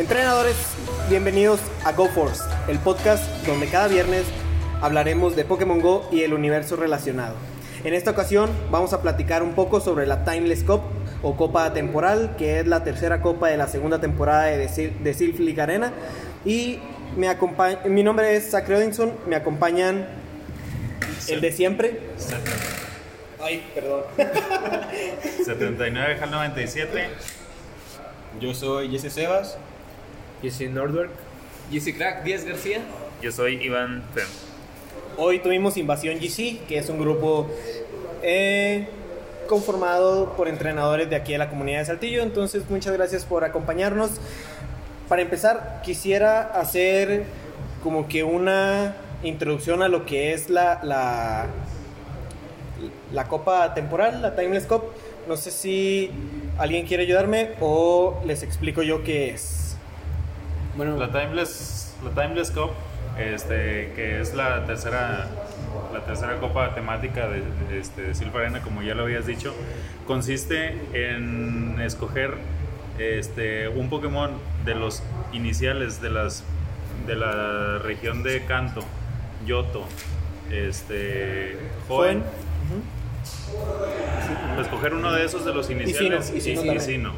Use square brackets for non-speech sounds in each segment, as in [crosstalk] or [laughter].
Entrenadores, bienvenidos a Go Force, el podcast donde cada viernes hablaremos de Pokémon Go y el universo relacionado. En esta ocasión vamos a platicar un poco sobre la Timeless Cup o Copa Temporal, que es la tercera copa de la segunda temporada de, Sil de Silph League Arena. Y me mi nombre es Zach Odinson, me acompañan el de siempre. Ay, perdón. 79 al 97. Yo soy Jesse Sebas. Yo soy Nordwerk. Jesse Crack, Díaz García. Yo soy Iván Fem. Hoy tuvimos Invasión GC, que es un grupo eh, conformado por entrenadores de aquí de la comunidad de Saltillo. Entonces, muchas gracias por acompañarnos. Para empezar, quisiera hacer como que una introducción a lo que es la, la, la Copa Temporal, la Timeless Cup. No sé si alguien quiere ayudarme o les explico yo qué es. Bueno, la Timeless, la Timeless Cup, este, que es la tercera, la tercera copa temática de, de, este, de Silver Arena, como ya lo habías dicho, consiste en escoger este, un Pokémon de los iniciales de las de la región de Kanto, Yoto, este, joven. Escoger uno de esos de los iniciales y Sino.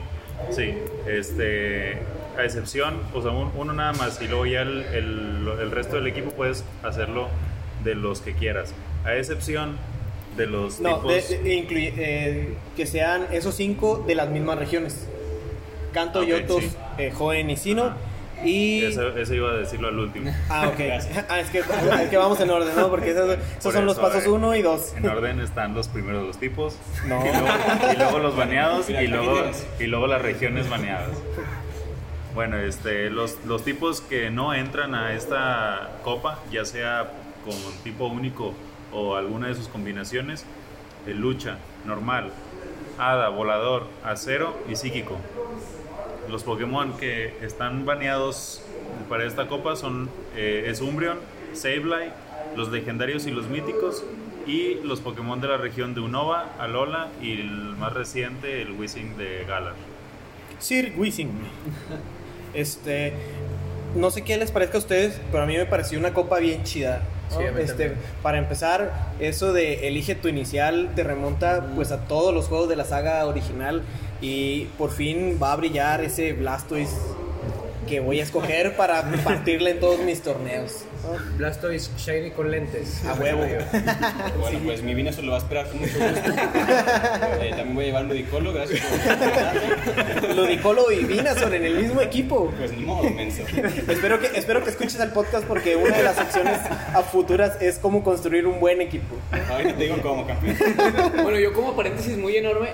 Sí, este, a excepción, o sea, un, uno nada más y luego ya el, el, el, resto del equipo puedes hacerlo de los que quieras. A excepción de los no, tipos... de, de, incluye, eh, que sean esos cinco de las mismas regiones. Kanto, okay, Yotos, sí. eh, Joen y Sino. Ajá. Y... Eso, eso, iba a decirlo al último. Ah, ok. ah, es, que, es que vamos en orden, ¿no? Porque esos, esos son los pasos 1 y 2. En orden están los primeros dos tipos. No. Y luego, y luego los baneados y luego, y luego las regiones baneadas. Bueno, este, los, tipos que no entran a esta copa, ya sea con tipo único o alguna de sus combinaciones, el lucha, normal, hada, volador, acero y psíquico. Los Pokémon que están baneados para esta copa son eh, es Umbreon, Sableye, los legendarios y los míticos y los Pokémon de la región de Unova, Alola y el más reciente, el Wishing de Galar. Sir Wishing. Este, no sé qué les parezca a ustedes, pero a mí me pareció una copa bien chida. ¿no? Sí, este, para empezar, eso de elige tu inicial te remonta pues a todos los juegos de la saga original y por fin va a brillar ese Blastoise que voy a escoger para partirle en todos mis torneos. Blastoise Shiny con lentes. A huevo. bueno, sí. pues mi vino se lo va a esperar con mucho gusto. [laughs] eh, también voy a llevar Ludicolo, gracias por [laughs] Ludicolo y Venusaur en el mismo equipo. Pues ni modo, menso. espero, que, espero que escuches el podcast porque una de las secciones a futuras es cómo construir un buen equipo. Ahorita te digo cómo, campeón. bueno, yo como paréntesis muy enorme,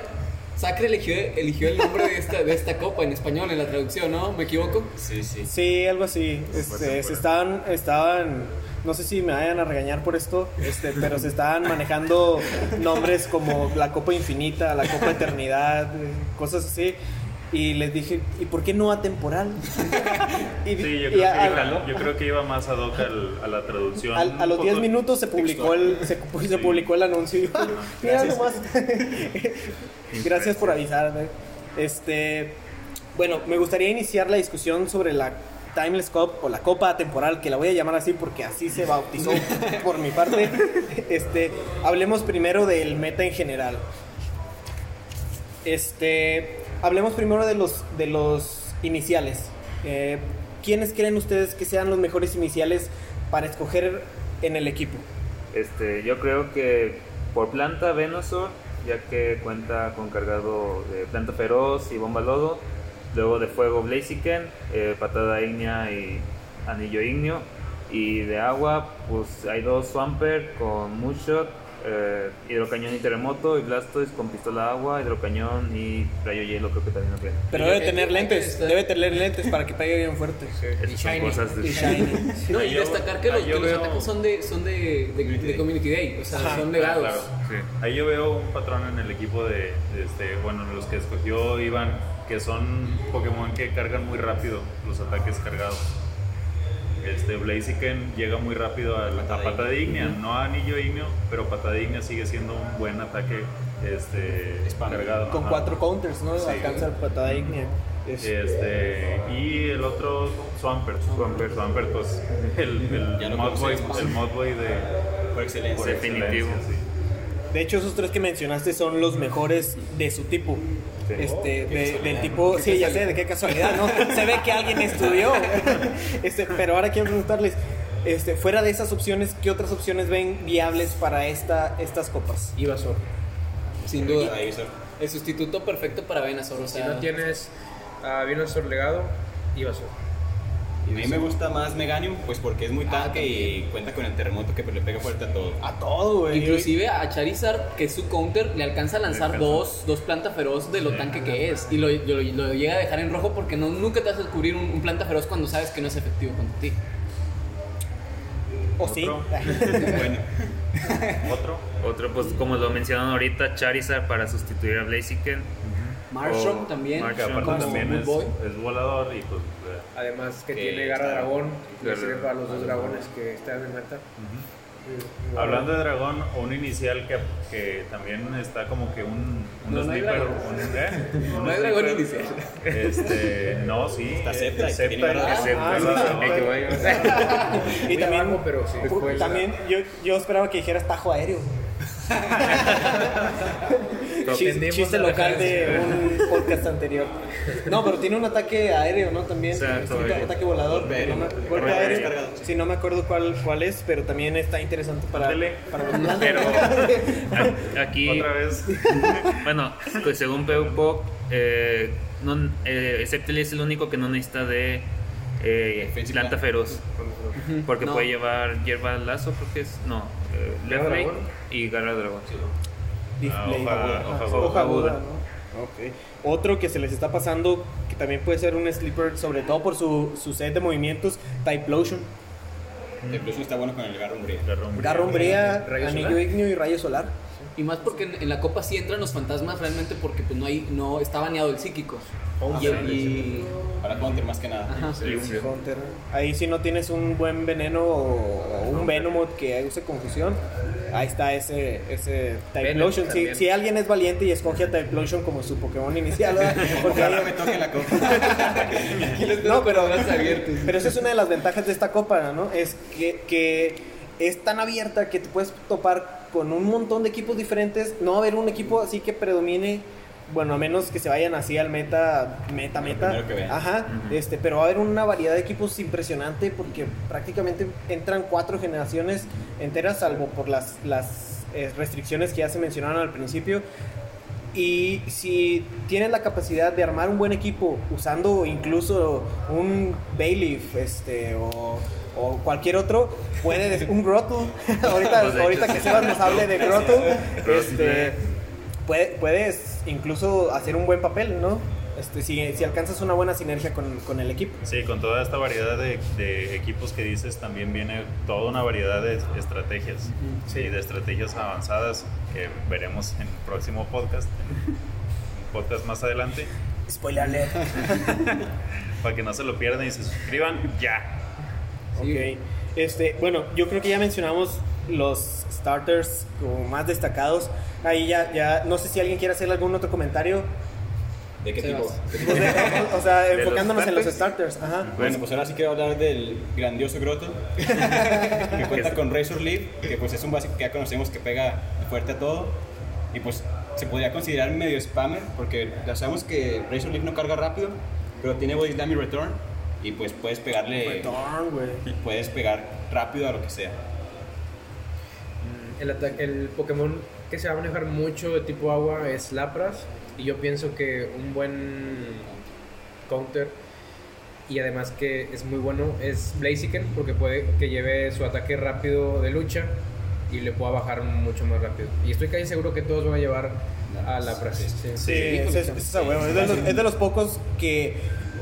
Sacre eligió, eligió el nombre de esta, de esta copa en español en la traducción, ¿no? ¿Me equivoco? Sí, sí. Sí, algo así. Este, se estaban, estaban, no sé si me vayan a regañar por esto, este, pero se estaban manejando nombres como la Copa Infinita, la Copa Eternidad, cosas así. Y les dije, ¿y por qué no atemporal? [laughs] y, sí, yo creo, a, que, a, yo creo, que, iba más ad hoc al, a la traducción. A, a los 10 minutos se publicó, el, se, [laughs] se sí. publicó el anuncio. Y yo, [laughs] mira nomás. Gracias por avisar. Este, bueno, me gustaría iniciar la discusión sobre la Timeless Cup o la Copa Temporal, que la voy a llamar así porque así se bautizó por mi parte. Este, hablemos primero del meta en general. Este, hablemos primero de los, de los iniciales. Eh, ¿Quiénes creen ustedes que sean los mejores iniciales para escoger en el equipo? Este, yo creo que por planta Venusaur, ya que cuenta con cargado de planta feroz y bomba lodo. Luego de fuego Blaziken, eh, patada ígnea y anillo igneo. Y de agua, pues hay dos Swamper con Moonshot, eh, hidrocañón y terremoto y Blastoise con pistola de agua, hidrocañón y rayo hielo creo que también no Pero debe tener lentes, debe tener lentes para que pegue bien fuerte. Sí. Y shiny. Cosas de y shiny. [laughs] No, y destacar que, los, que los ataques son de, son de, de, de, Community Day, o sea, Ajá, son legados. Claro, sí. Ahí yo veo un patrón en el equipo de, de este, bueno, los que escogió Iván, que son Pokémon que cargan muy rápido los ataques cargados. Este Blaziken llega muy rápido a la patada ígnea, no a anillo igneo, pero patada ígnea sigue siendo un buen ataque este, cargado. Con Ajá. cuatro counters, ¿no? Sí. Alcanza el patada ígnea. Este, y el otro, Swampert. Swampert, Swampert pues el, Modboy, conocemos. el Modboy de Por excelencia. por Definitivo. excelencia, sí. De hecho, esos tres que mencionaste son los mejores de su tipo. Sí. Este, de- del tipo, sí, ya sé, de qué casualidad, ¿no? [laughs] Se ve que alguien estudió. [laughs] Este, pero ahora quiero preguntarles, este, fuera de esas opciones, ¿qué otras opciones ven viables para esta, estas copas? Ivasor. Sin duda. El sustituto perfecto para Venusaur. O Si sea, no tienes a legado, Ivasor. Y a mí me gusta más Meganium, pues porque es muy Ah, tanque y cuenta con el terremoto que pues, le pega fuerte a todo. A todo, güey. Inclusive a Charizard, que es su counter, le alcanza a lanzar dos, dos planta feroz de lo tanque que es. Y lo, lo- lo llega a dejar en rojo porque no, nunca te vas a descubrir un, un planta feroz cuando sabes que no es efectivo contra ti. ¿O sí? [laughs] Bueno, Otro. Otro, pues como lo mencionaron ahorita, Charizard para sustituir a Blaziken. Marshall O también. Que como también es, Boy. es volador y pues eh, Además que Que tiene garra dragón, Garra- sirve para los dos dragones que están en meta. Hablando de dragón, un inicial que, que también está como que un, un No, no hay sniper. dragón. un- ¿eh? [laughs] Un No hay dragón sniper. inicial. Este, no, sí. Está [laughs] y. Sceptra, Ah. Eh, que. Y también, abajo, pero sí. Después, también yo, yo esperaba que dijeras tajo aéreo. [laughs] Chiste, chiste local de un podcast anterior. No, pero tiene un ataque aéreo, ¿no? También. Exacto, un aéreo. ataque volador. Golpe No me- aéreo. aéreo. Sí, no me acuerdo cuál, cuál es, pero también está interesante para, para los [laughs] Pero a- aquí, Otra vez. [laughs] bueno, pues según Peupok, eh, no, eh, Sceptile es el único que no necesita de eh, planta feroz. Porque No. puede llevar hierba lazo, creo que es. No, eh, y garra dragón. Display. Ah, hoja- hoja hoja aguda. aguda, ¿no? Ok. Otro que se les está pasando, que también puede ser un sleeper, sobre todo por su, su set de movimientos, Typlosion. Bluetooth está bueno con el garro umbría. Garra umbría. Garra umbría, Rayo anillo ignio y rayo solar. Y más porque en, en la copa sí entran los fantasmas realmente porque pues no hay, no está baneado el psíquico. y, y- Para counter más que nada. ajá. Y un- Counter. Ahí si no tienes un buen veneno o un Venomot que use confusión, ahí está ese, ese Typlosion. Si, alguien es valiente y escoge a Typlosion como su Pokémon inicial, [laughs] porque Ojalá me toque la copa. [laughs] No, pero, [laughs] pero esa es una de las ventajas de esta copa, ¿no? Es que, que es tan abierta que te puedes topar con un montón de equipos diferentes. No va a haber un equipo así que predomine, bueno, a menos que se vayan así al meta, meta, meta. Ajá, este, pero va a haber una variedad de equipos impresionante porque prácticamente entran cuatro generaciones enteras, salvo por las, las eh, restricciones que ya se mencionaron al principio. Y si tienes la capacidad de armar un buen equipo usando incluso un Bayleaf este, o, o cualquier otro, puede un Grotto. [laughs] ahorita Pues ahorita hecho, que. Sebas nos hable de Grotto, este, puede- puedes incluso hacer un buen papel, ¿no? Este, si, si alcanzas una buena sinergia con, con el equipo. Sí, con toda esta variedad de, de equipos que dices, también viene toda una variedad de estrategias. Sí, de estrategias avanzadas que veremos en el próximo podcast, en un podcast más adelante, Spoiler alert. [laughs] para que no se lo pierdan y se suscriban ya. Sí. Ok. Este, bueno, yo creo que ya mencionamos los starters como más destacados. Ahí ya, ya, no sé si alguien quiere hacer algún otro comentario. ¿De qué tipo? [laughs] O sea, los enfocándonos en los starters? starters. Ajá. Bueno, pues ahora sí quiero hablar del grandioso Grotto, que [laughs] cuenta con Razor Leaf, que pues es un básico que ya conocemos que pega fuerte a todo, y pues se podría considerar medio spammer, porque ya sabemos que Razor Leaf no carga rápido, pero tiene Body Slam y Return, y pues puedes pegarle, güey. puedes pegar rápido a lo que sea. El, ata- el Pokémon que se va a manejar mucho de tipo agua es Lapras. Y yo pienso que un buen counter y además que es muy bueno es Blaziken porque puede que lleve su ataque rápido de lucha y le pueda bajar mucho más rápido. Y estoy casi seguro que todos van a llevar a Lapras. Sí. Sí, ese es, ese es a huevo. Es de, los, es de los pocos que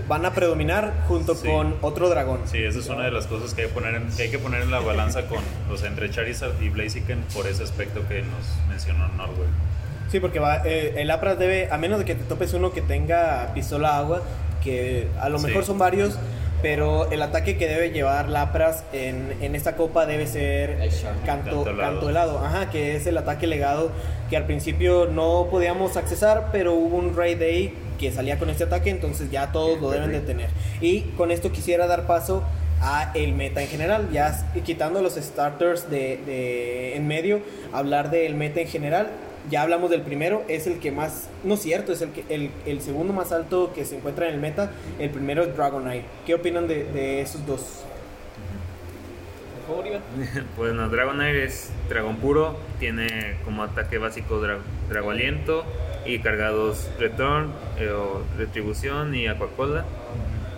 van a predominar junto Sí. con otro dragón. Sí, esa es una de las cosas que hay que poner en, que hay que poner en la balanza con los entre Charizard y Blaziken por ese aspecto que nos mencionó Norwell. Sí, porque va, eh, el Lapras debe, a menos de que te topes uno que tenga pistola agua, que a lo Sí. mejor son varios, pero el ataque que debe llevar Lapras en, en esta copa debe ser canto, Canto helado. canto helado, ajá, que es el ataque legado que al principio no podíamos accesar, pero hubo un Raid Day que salía con este ataque, entonces ya todos lo deben de tener. Y con esto quisiera dar paso a el meta en general, ya quitando los starters de, en medio, hablar del meta en general. Ya hablamos del primero, es el que más, no cierto, es el, que, el, segundo más alto que se encuentra en el meta. El primero es Dragonite. ¿Qué opinan de esos dos? Favor, Iván. [laughs] Pues no, Dragonair es dragón puro, tiene como ataque básico dra Drago Aliento y cargados Return, eh, o Retribución y Aquacola.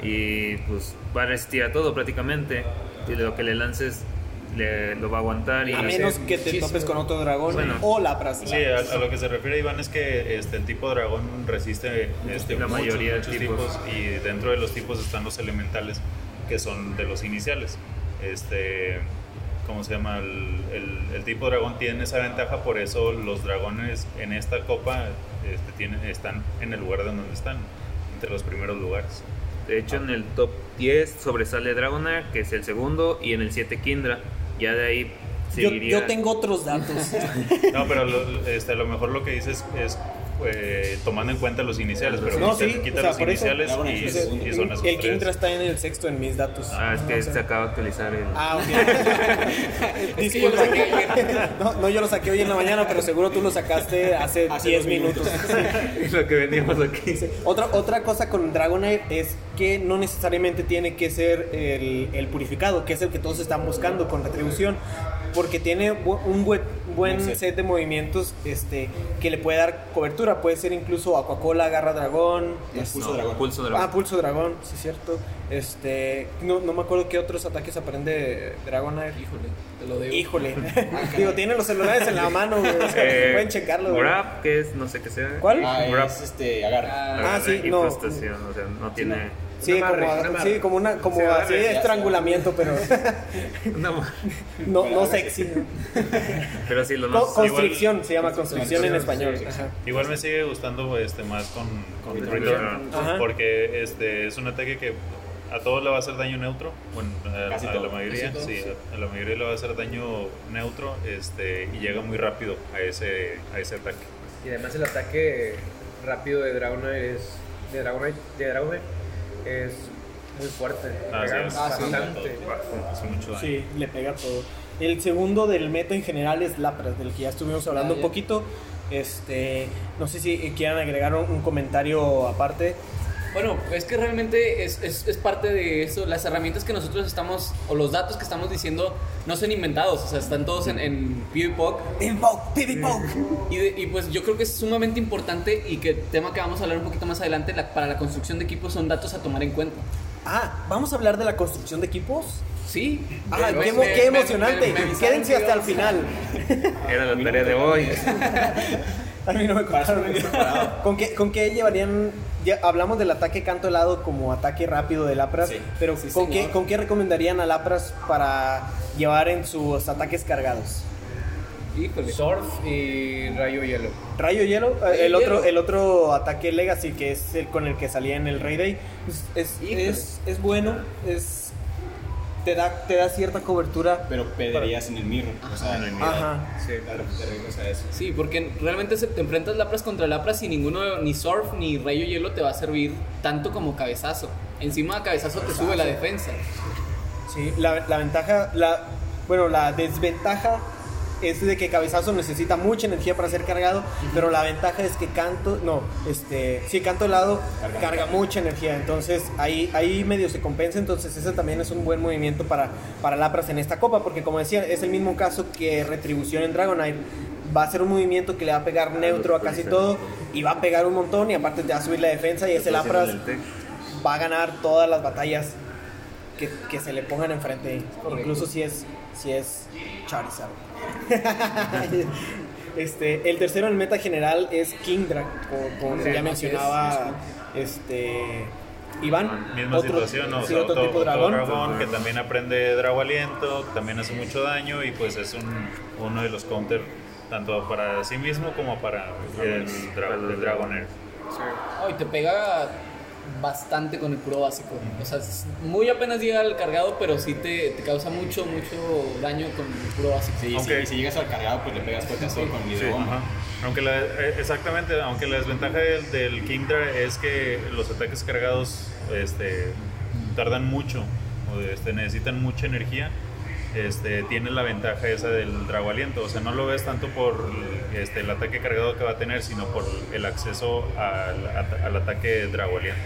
Y pues va a resistir a todo prácticamente. Y lo que le lances le, lo va a aguantar. Y A menos que te topes con otro dragón Bueno. o Lapras. Sí, a, a lo que se refiere Iván es que este, el tipo dragón resiste este, La muchos, mayoría de muchos tipos. y dentro de los tipos están los elementales que son de los iniciales. Este, ¿cómo se llama? El, el- el tipo dragón tiene esa ventaja, por eso los dragones en esta copa este, tienen, están en el lugar de donde están, entre los primeros lugares. De hecho, en el top 10 sobresale Dragonair, que es el segundo, y en el 7 Kindra. Ya de ahí Yo, seguiría. yo tengo otros datos. [laughs] No, pero lo, este, a lo mejor lo que dices es eh, tomando en cuenta los iniciales, pero No, quita, sí, quita o sea, los por eso- iniciales Dragon y, y son esos el tres. Kindra está en el sexto en mis datos. Ah, es que No se acaba de actualizar el. Ah, ok. [laughs] Es que yo lo Disculpa. [laughs] No, no, yo lo saqué hoy en la mañana, pero seguro tú lo sacaste hace Hace 10 dos minutos. minutos. [laughs] lo que veníamos aquí. Otra, otra cosa con Dragonite es que no necesariamente tiene que ser el, el purificado, que es el que todos están buscando con retribución, porque tiene un buen, buen set. set de movimientos este, que le puede dar cobertura. Puede ser incluso Aquacola, Garra Dragón. Es pulso No, dragón. Pulso dragón. Ah, Pulso Dragón, sí es cierto. Este, no, no me acuerdo qué otros ataques aprende Dragonite. Híjole, te lo debo. Híjole. [laughs] [laughs] Digo, tienen los celulares en la [laughs] mano, güey. o sea, Eh, pueden checarlo. güey. Grab, que es, no sé qué sea. ¿Cuál? Ah, Grab. es este, agarra. Ah, Ah, sí, no. o sea, no tiene. Sí, como, sí, una, como así de estrangulamiento, pero [laughs] No, no, no sexy. pero sí, lo más. constricción se llama constricción en español. Sí, sí, sí. Ajá. Igual me sigue gustando este, más con, con Return. Porque este, es un ataque que a todos le va a hacer daño neutro, bueno, a, Casi a todo, la mayoría, todo, sí, sí. a, a la mayoría le va a hacer daño neutro este, y llega muy rápido a ese, a ese ataque. Y además el ataque rápido de Dragonite es. De Dragonite, de Dragonite es muy fuerte. Ah, sí, Pega es- Ah, sí. bastante. Hace mucho daño. Sí, le pega todo. El segundo del meta en general es Lapras, del que ya estuvimos hablando Ah, un ya. poquito. Este, no sé si quieran agregar un, un comentario aparte. Bueno, es que realmente es, es, es parte de eso. Las herramientas que nosotros estamos, o los datos que estamos diciendo, no son inventados. O sea, están todos en, en PewDiePie. Y, de- y pues yo creo que es sumamente importante y que tema que vamos a hablar un poquito más adelante la- para la construcción de equipos son datos a tomar en cuenta. Ah, vamos a hablar de la construcción de equipos. Sí. Ah, qué, me- qué me- emocionante. me- me Quédense hasta el final. [laughs] [laughs] [laughs] Era la tarea de hoy. A mí no me contaron. [laughs] ¿Con qué, ¿Con qué llevarían? Ya hablamos del ataque canto helado como ataque rápido de Lapras, Sí. pero Sí, ¿con, qué. ¿con qué recomendarían a Lapras para llevar en sus ataques cargados? Híjole. Surf y Rayo Hielo. Rayo hielo, eh, Rayo el otro, el otro ataque Legacy que es el con el que salía en el Rey Day, es, es, es, es bueno, es te da, te da cierta cobertura. Pero perderías en el mirror. O sea, En el mirror. Ajá. Sí, claro, te regresas a eso. Sí, porque realmente se- te enfrentas Lapras contra Lapras y ninguno, ni Surf ni Rayo Hielo te va a servir tanto como cabezazo. Encima cabezazo te sube la defensa. Sí, la, la ventaja, la, bueno, la desventaja es de que Cabezazo necesita mucha energía para ser cargado, pero la ventaja es que Canto, no, este, sí, Canto helado Carga. carga mucha energía, entonces ahí, ahí medio se compensa, entonces ese también es un buen movimiento para, para Lapras en esta copa, porque como decía, es el mismo caso que Retribución en Dragonite, va a ser un movimiento que le va a pegar neutro a casi todo, y va a pegar un montón, y aparte te va a subir la defensa, y ese Lapras va a ganar todas las batallas que, que se le pongan enfrente, incluso si es, si es Charizard. [laughs] este, el tercero en el meta general es Kingdra, como, como Sí, ya mencionaba este, Iván. Misma Otro- situación, ¿no? O sí, sea, otro otro, tipo de otro dragón. dragón que también aprende Drago Aliento, también hace mucho daño y pues es un, uno de los counter tanto para sí mismo como para el, dra- el Dragonair. Ay, te pega bastante con el puro básico. O sea, muy apenas llega al cargado, pero sí te, te causa mucho, mucho daño con el puro básico. Sí, Aunque- sí, y si llegas al cargado, pues le pegas fuerte con el ajá. Aunque la, eh, exactamente, aunque la desventaja del, del Kingdra es que los ataques cargados este, tardan mucho, o este, necesitan mucha energía. Este, tiene la ventaja esa del Drago Aliento, o sea, no lo ves tanto por este, el ataque cargado que va a tener, sino por el acceso al, al ataque Drago Aliento.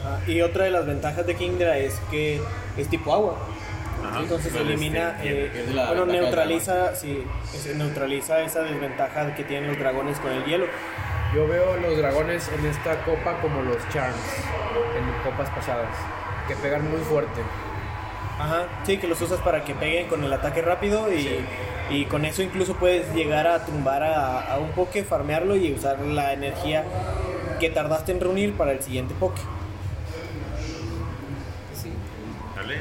Ajá, Y otra de las ventajas de Kingdra es que es tipo agua. Ajá. Entonces Pero, elimina, este, eh, es bueno, neutraliza, sí, se neutraliza esa desventaja que tienen los dragones con el hielo. Yo veo los dragones en esta copa como los charms en copas pasadas, que pegan muy fuerte. Ajá, sí, que los usas para que peguen con el ataque rápido y, y con eso incluso puedes llegar a tumbar a, a un poke, farmearlo y usar la energía que tardaste en reunir para el siguiente poke.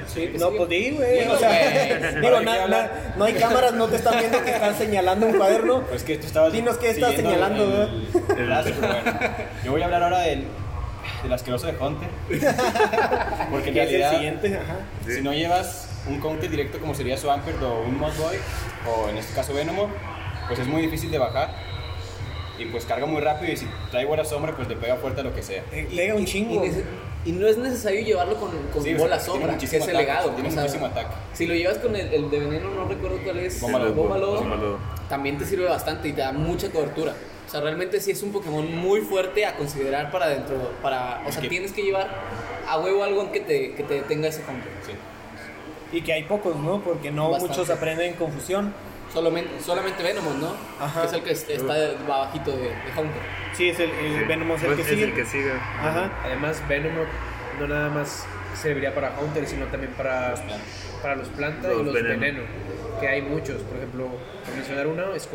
Sí. No, sí. pues di, güey. Bueno, o sea, [laughs] no hay cámaras, no te están viendo que están señalando un cuaderno. Pues que tú estabas Dinos qué estás señalando, el- el- el pero bueno. Yo voy a hablar ahora del, del asqueroso de Hunter. [laughs] Porque en Que es el realidad, siguiente, ajá. si no llevas un counter directo como sería Swampert o un Mothboy, o en este caso Venomor, pues es muy difícil de bajar. Y pues carga muy rápido y si trae buena sombra, pues le pega fuerte a lo que sea. Pega un Y, chingo. nece- y no es necesario llevarlo con, con Sí, o sea, bola sombra, que es el legado. tiene o sea, muchísimo ataque. Si lo llevas con el, el de veneno, no recuerdo cuál es, lodo, Bomba lodo. también te sirve bastante y te da mucha cobertura. O sea, realmente sí es un Pokémon muy fuerte a considerar para dentro, para, o sea, que- tienes que llevar a huevo algo que te, que te detenga ese counter. Sí. Y que hay pocos, ¿no? Porque no Bastante. muchos aprenden confusión. Solamente, solamente Venomous, ¿no? Ajá. Que es el que est- está abajito de, de Haunter. Sí, es el, el Venomous el Pues que es sigue. el que sigue. Ajá. Además, Venomot no nada más serviría para Haunter, sino también para, para los plantas y Los los veneno. Que hay muchos, por ejemplo, por mencionar uno, es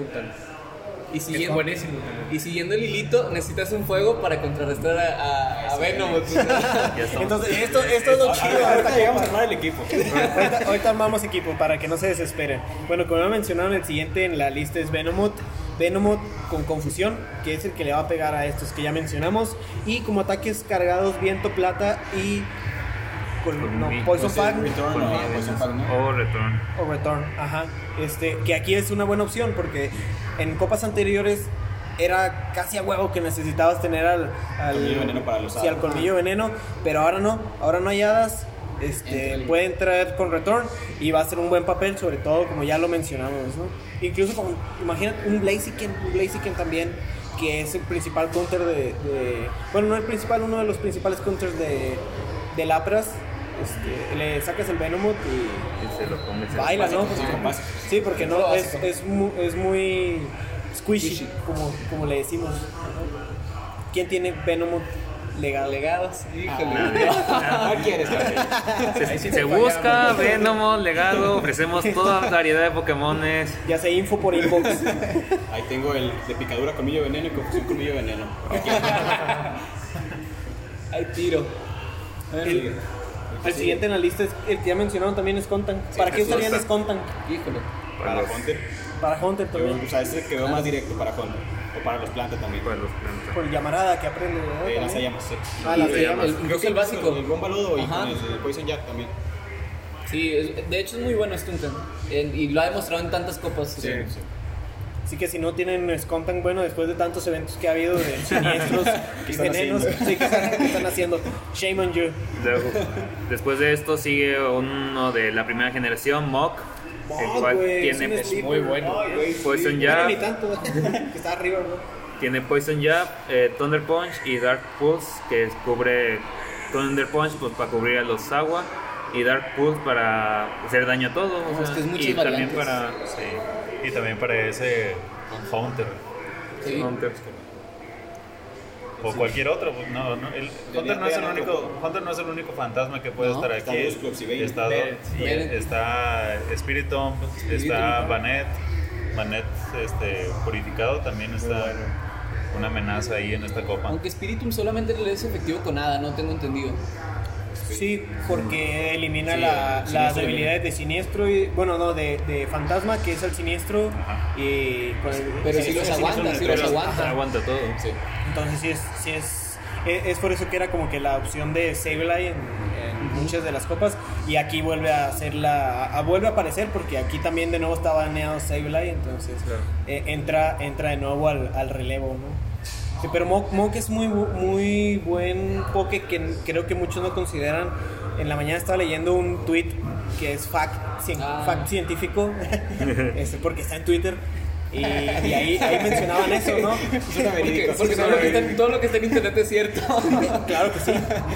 Y Es siguiendo, buenísimo también. y siguiendo el hilito, necesitas un fuego para contrarrestar a, a. [laughs] Entonces, esto, esto es lo chido. Ahorita llegamos a armar el equipo. [laughs] Ahorita, ahorita armamos equipo para que no se desesperen. Bueno, como ya mencionaron, el siguiente en la lista es Venomot. Venomot con confusión, que es el que le va a pegar a estos que ya mencionamos. Y como ataques cargados, viento, plata y. Con, no, Poison Fang Return o Poison Fang, ¿no? O Return. o Return. Ajá. Este, que aquí es una buena opción porque en copas anteriores era casi a huevo que necesitabas tener al, al Colmillo veneno para los sí, hadas. al colmillo veneno, pero ahora no, ahora no hay hadas. Este, Entra pueden traer con return y va a ser un buen papel, sobre todo como ya lo mencionamos, ¿no? Incluso como, imagínate un Blaziken, un Blaziken también, que es el principal counter de, de- bueno, no el principal, uno de los principales counters de, de Lapras. Este, le sacas el Venomot y Y se lo comes. baila, ¿no? Sí, porque no, es, es, mu- es muy squishy, como, como le decimos. ¿Quién tiene Venomot legado? Legados, híjole. ¿Cuál [laughs] quieres, Gabriel? Se, Ahí sí se busca. Venomos, legado, ofrecemos toda variedad de Pokémones. Ya sé info por inbox. [laughs] Ahí tengo el de picadura colmillo veneno y confusión colmillo veneno. [laughs] Hay tiro. el, el siguiente en la lista es el que ya mencionaron también es Contan. ¿Para qué Jesús. usarían Scontan? Híjole. Para los- Hunter. Para Hunter Yo, también. o sea, este quedó más directo para Hunter. O para los plantas también. Para los plantas. Por el llamarada que aprende, ¿no? Eh, También. lanzallamas, sí. Ah, Y lanzallamas. el- incluso el básico. El bomba lodo y con el Poison Jack también. Sí, es- de hecho es muy bueno Stunten. En- Y lo ha demostrado en tantas copas. Sí, sí. Así que si no tienen Scontan, bueno, después de tantos eventos que ha habido de [laughs] siniestros y venenos, sí, ¿qué están, haciendo? Shame on you. Luego, después de esto sigue uno de la primera generación, Mock, el Oh, cual güey, tiene, es un sleeper. muy bueno. Ay, güey, Poison sí. Jab. Ni tanto, [laughs] que está arriba, ¿no? tiene Poison Jab, eh, Thunder Punch y Dark Pulse, que cubre Thunder Punch pues, para cubrir a los agua y Dark Pulse para hacer daño a todo. o No, es sea, que es y también variantes. para Sí. Y también para ese Haunter. Sí. Hunter. O cualquier otro. pues, No, no, el, Hunter, no es el único, Hunter no es el único fantasma que puede estar aquí. Está, está Spiritomb, está. Banet. Banet este, purificado también está una amenaza ahí en esta copa. Aunque Spiritum solamente le es efectivo con nada, no tengo entendido. Sí, porque elimina Sí, la- las debilidades de siniestro y, bueno, no, de, de fantasma, que es el siniestro. Ajá. Y con el- Pero sí los aguanta, neutral. los aguanta. Aguanta todo. Sí. Entonces sí es, sí es e- es, por eso que era como que la opción de Sableye en, en muchas de las copas y aquí vuelve a ser la a- vuelve a aparecer porque aquí también de nuevo está baneado Sableye, entonces eh, entra entra de nuevo al, al relevo, ¿no? Sí, pero Mo- Monk es muy, muy buen poke que creo que muchos no consideran. En la mañana estaba leyendo un tweet que es fact, cien- Ah. fact científico, [laughs] este, porque está en Twitter. Y, y ahí, ahí mencionaban eso, ¿no? Porque, porque todo, lo que está, en- todo lo que está en internet es cierto. [laughs] Claro que sí.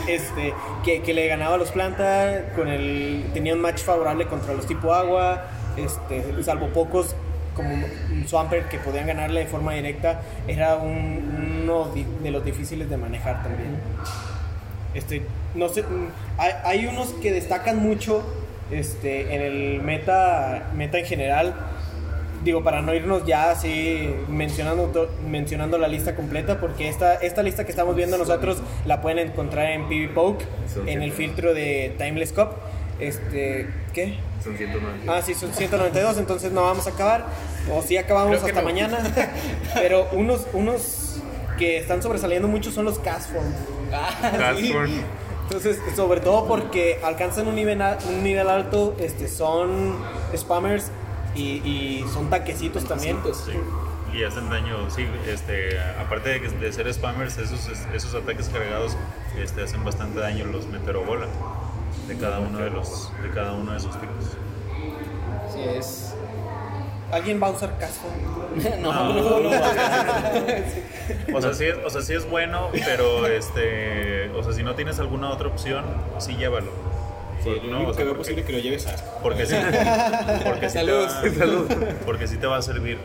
Este, que, que le ganaba a los plantas, con el, tenía un match favorable contra los tipo agua, este, salvo pocos como un Swampert que podían ganarle de forma directa, era un- uno de los difíciles de manejar también. Este, no sé, mm, hay, hay unos que destacan mucho este, en el meta, meta en general. Digo, para no irnos ya así mencionando, mencionando la lista completa, porque esta, esta lista que estamos viendo nosotros la pueden encontrar en PvPoke, en el filtro de Timeless Cup. Este, ¿qué? Son 190. Ah, sí, son 192, entonces no vamos a acabar. O sí acabamos hasta no. mañana. [laughs] Pero unos, unos que están sobresaliendo mucho son los Castform. Ah, sí. Entonces, sobre todo porque alcanzan un nivel, un nivel alto, este, son spammers y, y son taquecitos también. Sí, y hacen daño, sí, este, aparte de, que- de ser spammers, esos, esos ataques cargados este, hacen bastante daño los meteorobola de cada uno de los de cada uno de esos tipos. Sí, es. ¿Alguien va a usar Castform? [laughs] No, No, no, no. [laughs] O sea, sí es, o sea, sí es bueno, pero este, o sea, si no tienes alguna otra opción, sí llévalo. Sí, no, único o sea, que veo porque- posible que lo lleves a. [laughs] Porque sí, porque sí te Salud. va, porque sí te va a servir.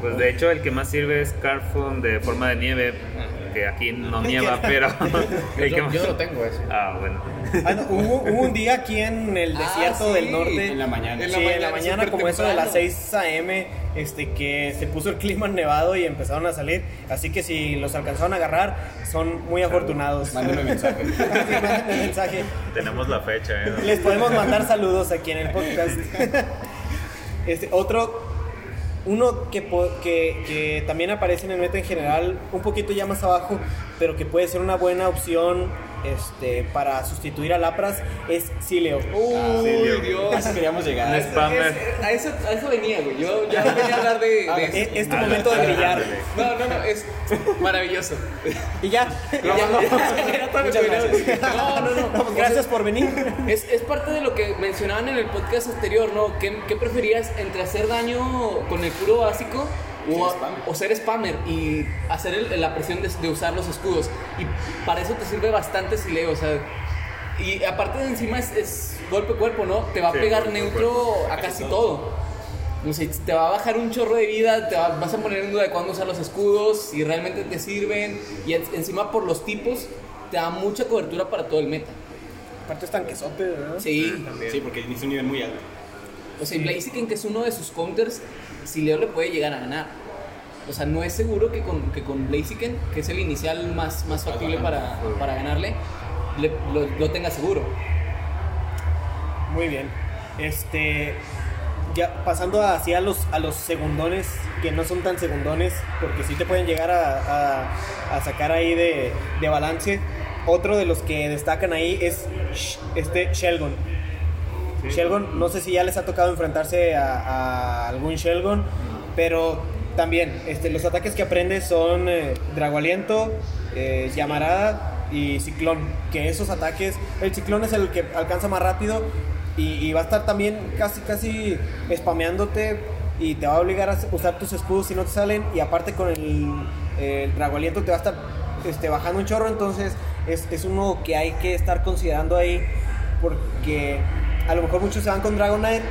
Pues de hecho el que más sirve es Carphone de forma de nieve, que aquí no [laughs] nieva, pero... [laughs] Yo, [laughs] yo no lo tengo ese. Ah, bueno. Ah, no, hubo, hubo un día aquí en el Ah, desierto sí, del norte. en la mañana. Sí, En la en la mañana, mañana, como eso de las temprano. 6 a.m., este, que se puso el clima nevado y empezaron a salir. Así que si los alcanzaron a agarrar, son muy afortunados. Mándame mensaje. Sí, mándenme mensaje. Tenemos la fecha, ¿eh? Les podemos mandar saludos aquí en el podcast. Este, otro, uno que, que también aparece en el meta en general, un poquito ya más abajo, pero que puede ser una buena opción este, para sustituir a Lapras, es Sileo. Uy, Leo. A Dios. eso queríamos llegar. Es- a, eso, a eso venía, güey. Yo ya venía a hablar de, Ah, eso. Es, es tu Ándale, momento de brillar. No, no, no, es maravilloso. Y ya. A. No, no, no. [laughs] No, gracias por venir. Es, es parte de lo que mencionaban en el podcast anterior, ¿no? ¿Qué, qué preferías entre hacer daño con el puro básico o, Ser spammer. o ser spammer y hacer el- la presión de, de usar los escudos? Y para eso te sirve bastante Sileo, o sea. Y aparte de encima es, es golpe cuerpo, ¿no? Te va a Sí, pegar golpe neutro a casi todo. O sea, te va a bajar un chorro de vida, te va- vas a poner en duda de cuándo usar los escudos, si realmente te sirven. Y en- encima por los tipos, te da mucha cobertura para todo el meta. Aparte es tanquesote, ¿verdad? Sí. Sí, porque es un nivel muy alto. O sea, y Blaziken, que es uno de sus counters, si Leo le puede llegar a ganar. O sea, no es seguro que con, que con Blaziken, que es el inicial más, más factible para, para ganarle, le- lo, lo tenga seguro. Muy bien. Este. Ya pasando hacia los, a los segundones, que no son tan segundones, porque sí te pueden llegar a, a- a sacar ahí de, de balance. Otro de los que destacan ahí es este Shelgon. Shelgon, no sé si ya les ha tocado enfrentarse a, algún Shelgon, pero también este, los ataques que aprende son eh, Drago Aliento, eh, Llamarada y Ciclón. Que esos ataques, el Ciclón es el que alcanza más rápido y, va a estar también casi, casi spameándote y te va a obligar a usar tus escudos si no te salen. Y aparte con el, el Drago Aliento te va a estar este, bajando un chorro, entonces es, es uno que hay que estar considerando ahí porque a lo mejor muchos se van con Dragonite,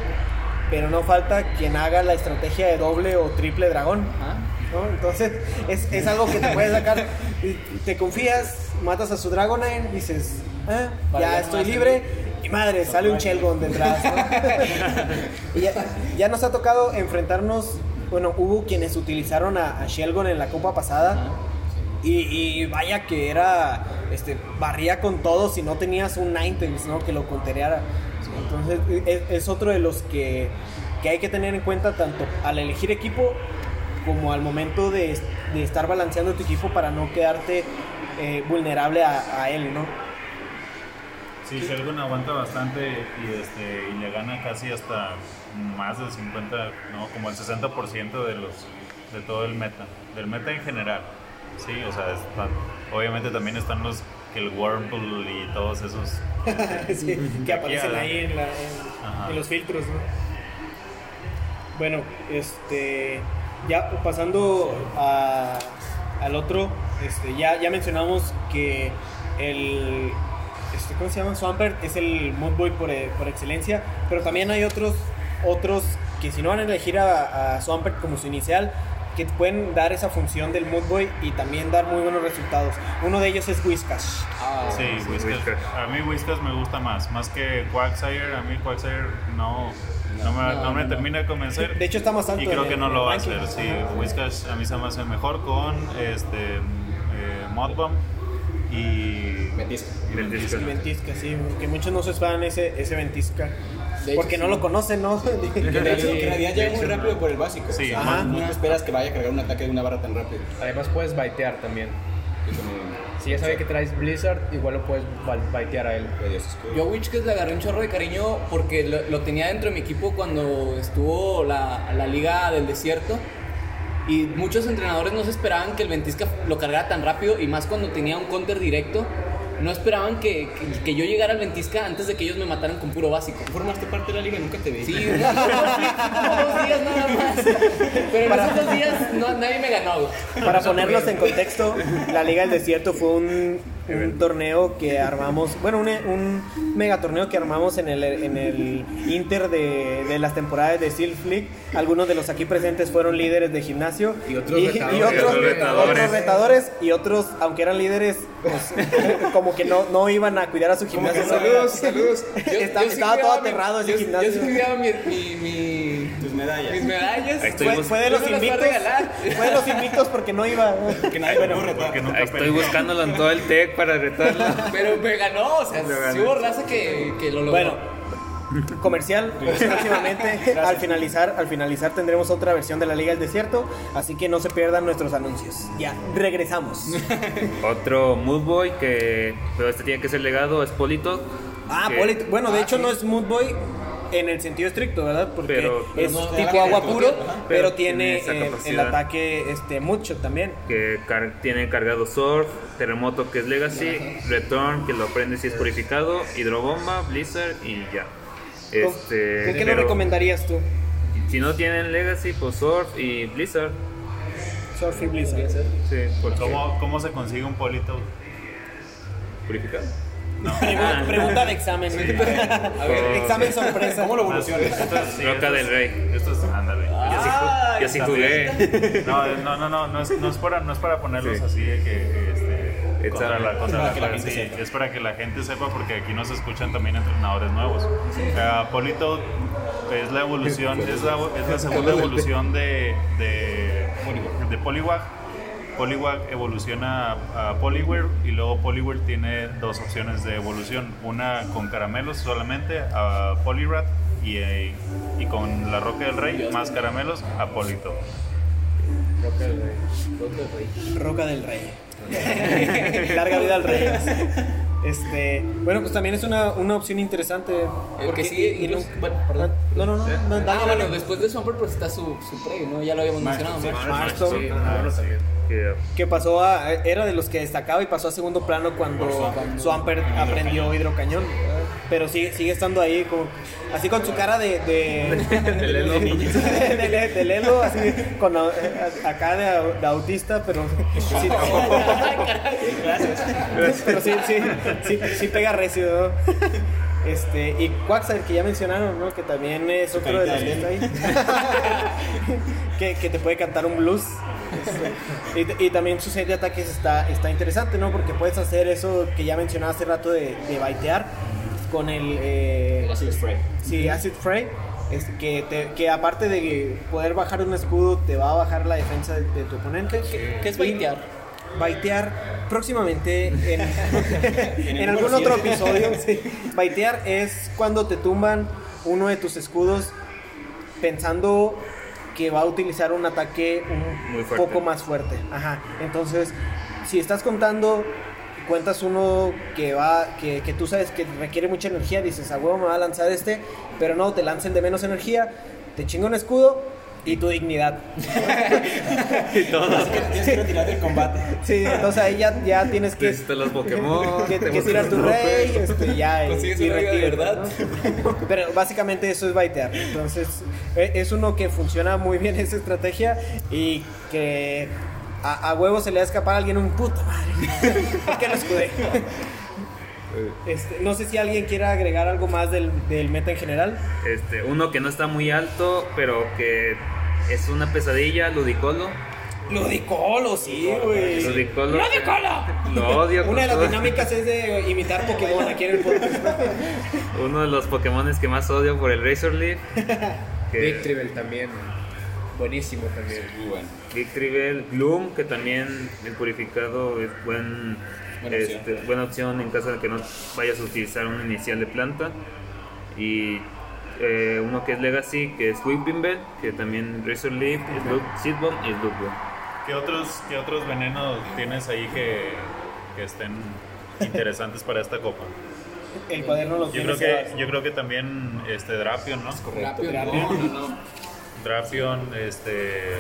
pero no falta quien haga la estrategia de doble o triple dragón. Entonces es, es algo que te puede sacar. Te confías, matas a su Dragonite, dices, "Ah, Vale, ya estoy libre. Y madre, sale un Shelgon detrás. ¿no? [laughs] Y ya, ya nos ha tocado enfrentarnos. Bueno, hubo quienes utilizaron a, a Shelgon en la copa pasada. Y, y vaya que era, este, barría con todo si no tenías un Ninetales, ¿no? Que lo contereara. Entonces es, es otro de los que, que hay que tener en cuenta tanto al elegir equipo como al momento de, de estar balanceando tu equipo para no quedarte eh, vulnerable a, él, ¿no? Sí, Shelgon aguanta bastante y, este, y le gana casi hasta más del 50, no, como el 60% de los de todo el meta, del meta en general. Sí, o sea, obviamente también están los que el Whirlpool y todos esos [laughs] Sí, que aparecen ahí en, la- en- los filtros, ¿no? Bueno, este, ya pasando a- al otro, este, ya, ya mencionamos que el, este, ¿cómo se llama? Swampert es el Mood Boy por, eh, por excelencia, pero también hay otros, otros que si no van a elegir a, a Swampert como su inicial, que pueden dar esa función del Mood Boy y también dar muy buenos resultados. Uno de ellos es Whiskas. Ah, Sí, Whiskas. Whiskas. A mí Whiskas me gusta más, más que Quagsire. A mí Quagsire no, no me, No, no me no, termina de convencer. De hecho está más alto Y creo que el- no lo va a hacer. Sí. Whiskas a mí se me hace mejor con este eh, Modbomb y Ventisca. y Ventisca. El Ventisca, sí, que muchos no se esperan ese, ese Ventisca. De hecho, porque no sí. lo conocen, ¿no? [laughs] Que de hecho, que en realidad llega muy rápido por el básico. Sí, O sea, ajá. no esperas que vaya a cargar un ataque de una barra tan rápido. Además puedes baitear también. Si ya sabes que traes Blizzard, igual lo puedes ba- baitear a él. Yo a Witchcast le agarré un chorro de cariño porque lo, lo tenía dentro de mi equipo cuando estuvo la, la Liga del Desierto. Y muchos entrenadores no se esperaban que el Ventisca lo cargara tan rápido y más cuando tenía un counter directo. No esperaban que, que- que yo llegara al Ventisca antes de que ellos me mataran con puro básico. Formaste parte de la liga y nunca te vi. Sí, no, [laughs] dos días nada más. Pero en esos dos días no, nadie me ganó. Para ponerlos en contexto, la Liga del Desierto fue un, un torneo que armamos, bueno, un, un mega torneo que armamos en el, en el Inter de, de las temporadas de Steel Flick. Algunos de los aquí presentes fueron líderes de gimnasio. Y otros y, retadores. otros, Otros retadores. otros retadores, y otros, aunque eran líderes, pues, [laughs] como que no, no iban a cuidar a su gimnasio. Saludos, [laughs] saludos. Yo- Estaba- yo sí estaba todo mi- aterrado ese yo- gimnasio. Yo sí cuidaba mi, mi, mi- Tus medallas. mis medallas. Ahí estoy Fue, de los Yo me las voy a invictos. regalar. Fue de los invictos porque no iba. Que nadie me porque nunca Ahí estoy buscándolo en todo el tech para retarlo. Pero me ganó, o sea, sí hubo raza que, que lo logró. Bueno, comercial próximamente al finalizar al finalizar tendremos otra versión de la Liga del Desierto así que no se pierdan nuestros anuncios ya regresamos [laughs] Otro Mood Boy que, pero este tiene que ser legado, es Polito. ah que- Polit- bueno de Ah, hecho sí. no es Mood Boy en el sentido estricto verdad porque Pero- es no tipo agua puro pero, Pero tiene, eh, el ataque este mucho también que car- tiene cargado Surf, Terremoto que es Legacy, Return que lo aprende si es purificado, Hidrobomba, Blizzard y ya. ¿Con- Este, ¿con qué lo recomendarías tú? Si no tienen Legacy, pues Surf y Blizzard. Surf y Blizzard Sí, porque ¿Cómo, ¿Cómo se consigue un polito? purificado. [laughs] Pregunta, pregunta de examen [laughs] A ver, examen sorpresa ¿Cómo lo evolucionas? Esto es- sí, Roca esto del es- Rey. Esto es, ándale. Yo sí, Ah, jugué. [laughs] No, no, no, no, no es, no es para, no es para ponerlos Sí. así de que este, contra la, contra Para la que la pared, gente sí, sepa. es para que la gente sepa porque aquí nos escuchan también entrenadores nuevos. Uh, Polito es la evolución, es la, es la segunda evolución de, de, de Poliwag. Poliwag evoluciona a, a Poliware y luego Poliware tiene dos opciones de evolución. Una con caramelos solamente a Poliwrath y, eh, y con la Roca del Rey más caramelos a Polito. Roca del Rey. [laughs] Larga vida al rey. [laughs] Este, bueno, pues también es una, una opción interesante. El que sigue, y- y incluso- no- bueno, perdón. No, no, no, no, Ah, dale, bueno, dale. después de Swampert pues está su, su ¿no? Ya lo habíamos mencionado. ¿no? Marston, Sí, Ah, bueno, sí. que- que pasó a, era de los que destacaba y pasó a segundo plano cuando Swampert aprendió hidrocañón. Pero sigue, sigue estando ahí, como, así con su cara de. de De Lelo. de, [laughs] de Lelo, así con a- acá de, au- de autista, pero [laughs] sí, pero sí, sí, sí, sí pega recio, ¿no? Este, y Quaxar, que ya mencionaron, ¿no? Que también es otro de los que está ahí. que, que te puede cantar un blues. Este, y, y también su set de ataques está, está interesante, ¿no? Porque puedes hacer eso que ya mencionaba hace rato de, de baitear con el... eh, El acid spray. Sí, Acid. Es que, te- que aparte de poder bajar un escudo, te va a bajar la defensa de, de tu oponente. ¿Qué es baitear? Baitear próximamente [laughs] en, en, el algún otro episodio. [laughs] sí. Baitear es cuando te tumban uno de tus escudos pensando que va a utilizar un ataque un poco más fuerte. Ajá. Entonces, si estás contando, cuentas uno que va, que, que tú sabes que requiere mucha energía, dices, a huevo me va a lanzar este, pero no, te lancen de menos energía, te chinga un escudo y tu dignidad. [laughs] Así que tienes que retirar del combate. Sí, entonces ahí ya, ya tienes que, Necesitas los Pokémon. [laughs] que, te que tirar tu rey, este, ya. y- Consigues y un rey de retírate, verdad. ¿no? Pero básicamente eso es baitear. Entonces, e- es uno que funciona muy bien esa estrategia y que a, a huevo se le va a escapar a alguien un puta madre. [laughs] ¿Por qué lo escudé? Este, no sé si alguien quiera agregar algo más del, del meta en general. Este, uno que no está muy alto, pero que es una pesadilla, Ludicolo. Ludicolo, sí, güey. Ludicolo. ¡Ludicolo! Lo odio. Una de las todo. dinámicas es de imitar Pokémon aquí en el podcast. Uno de los Pokémon que más odio por el Razor Leaf. [laughs] que- Victreebel también. Buenísimo también. Muy bueno. Gloom, que también el purificado es buen, Buena este, opción. buena opción en caso de que no vayas a utilizar un inicial de planta. Y eh, uno que es Legacy, que es Whipping Bell, que también Razor Leaf, Seed Bomb y Slugworm. ¿Qué otros, ¿Qué otros venenos tienes ahí que, que estén interesantes para esta copa? El cuaderno lo Yo tiene creo que, yo creo que también este Drapion, ¿no? Rápido, Rápido. no, no, no. Drapion, este.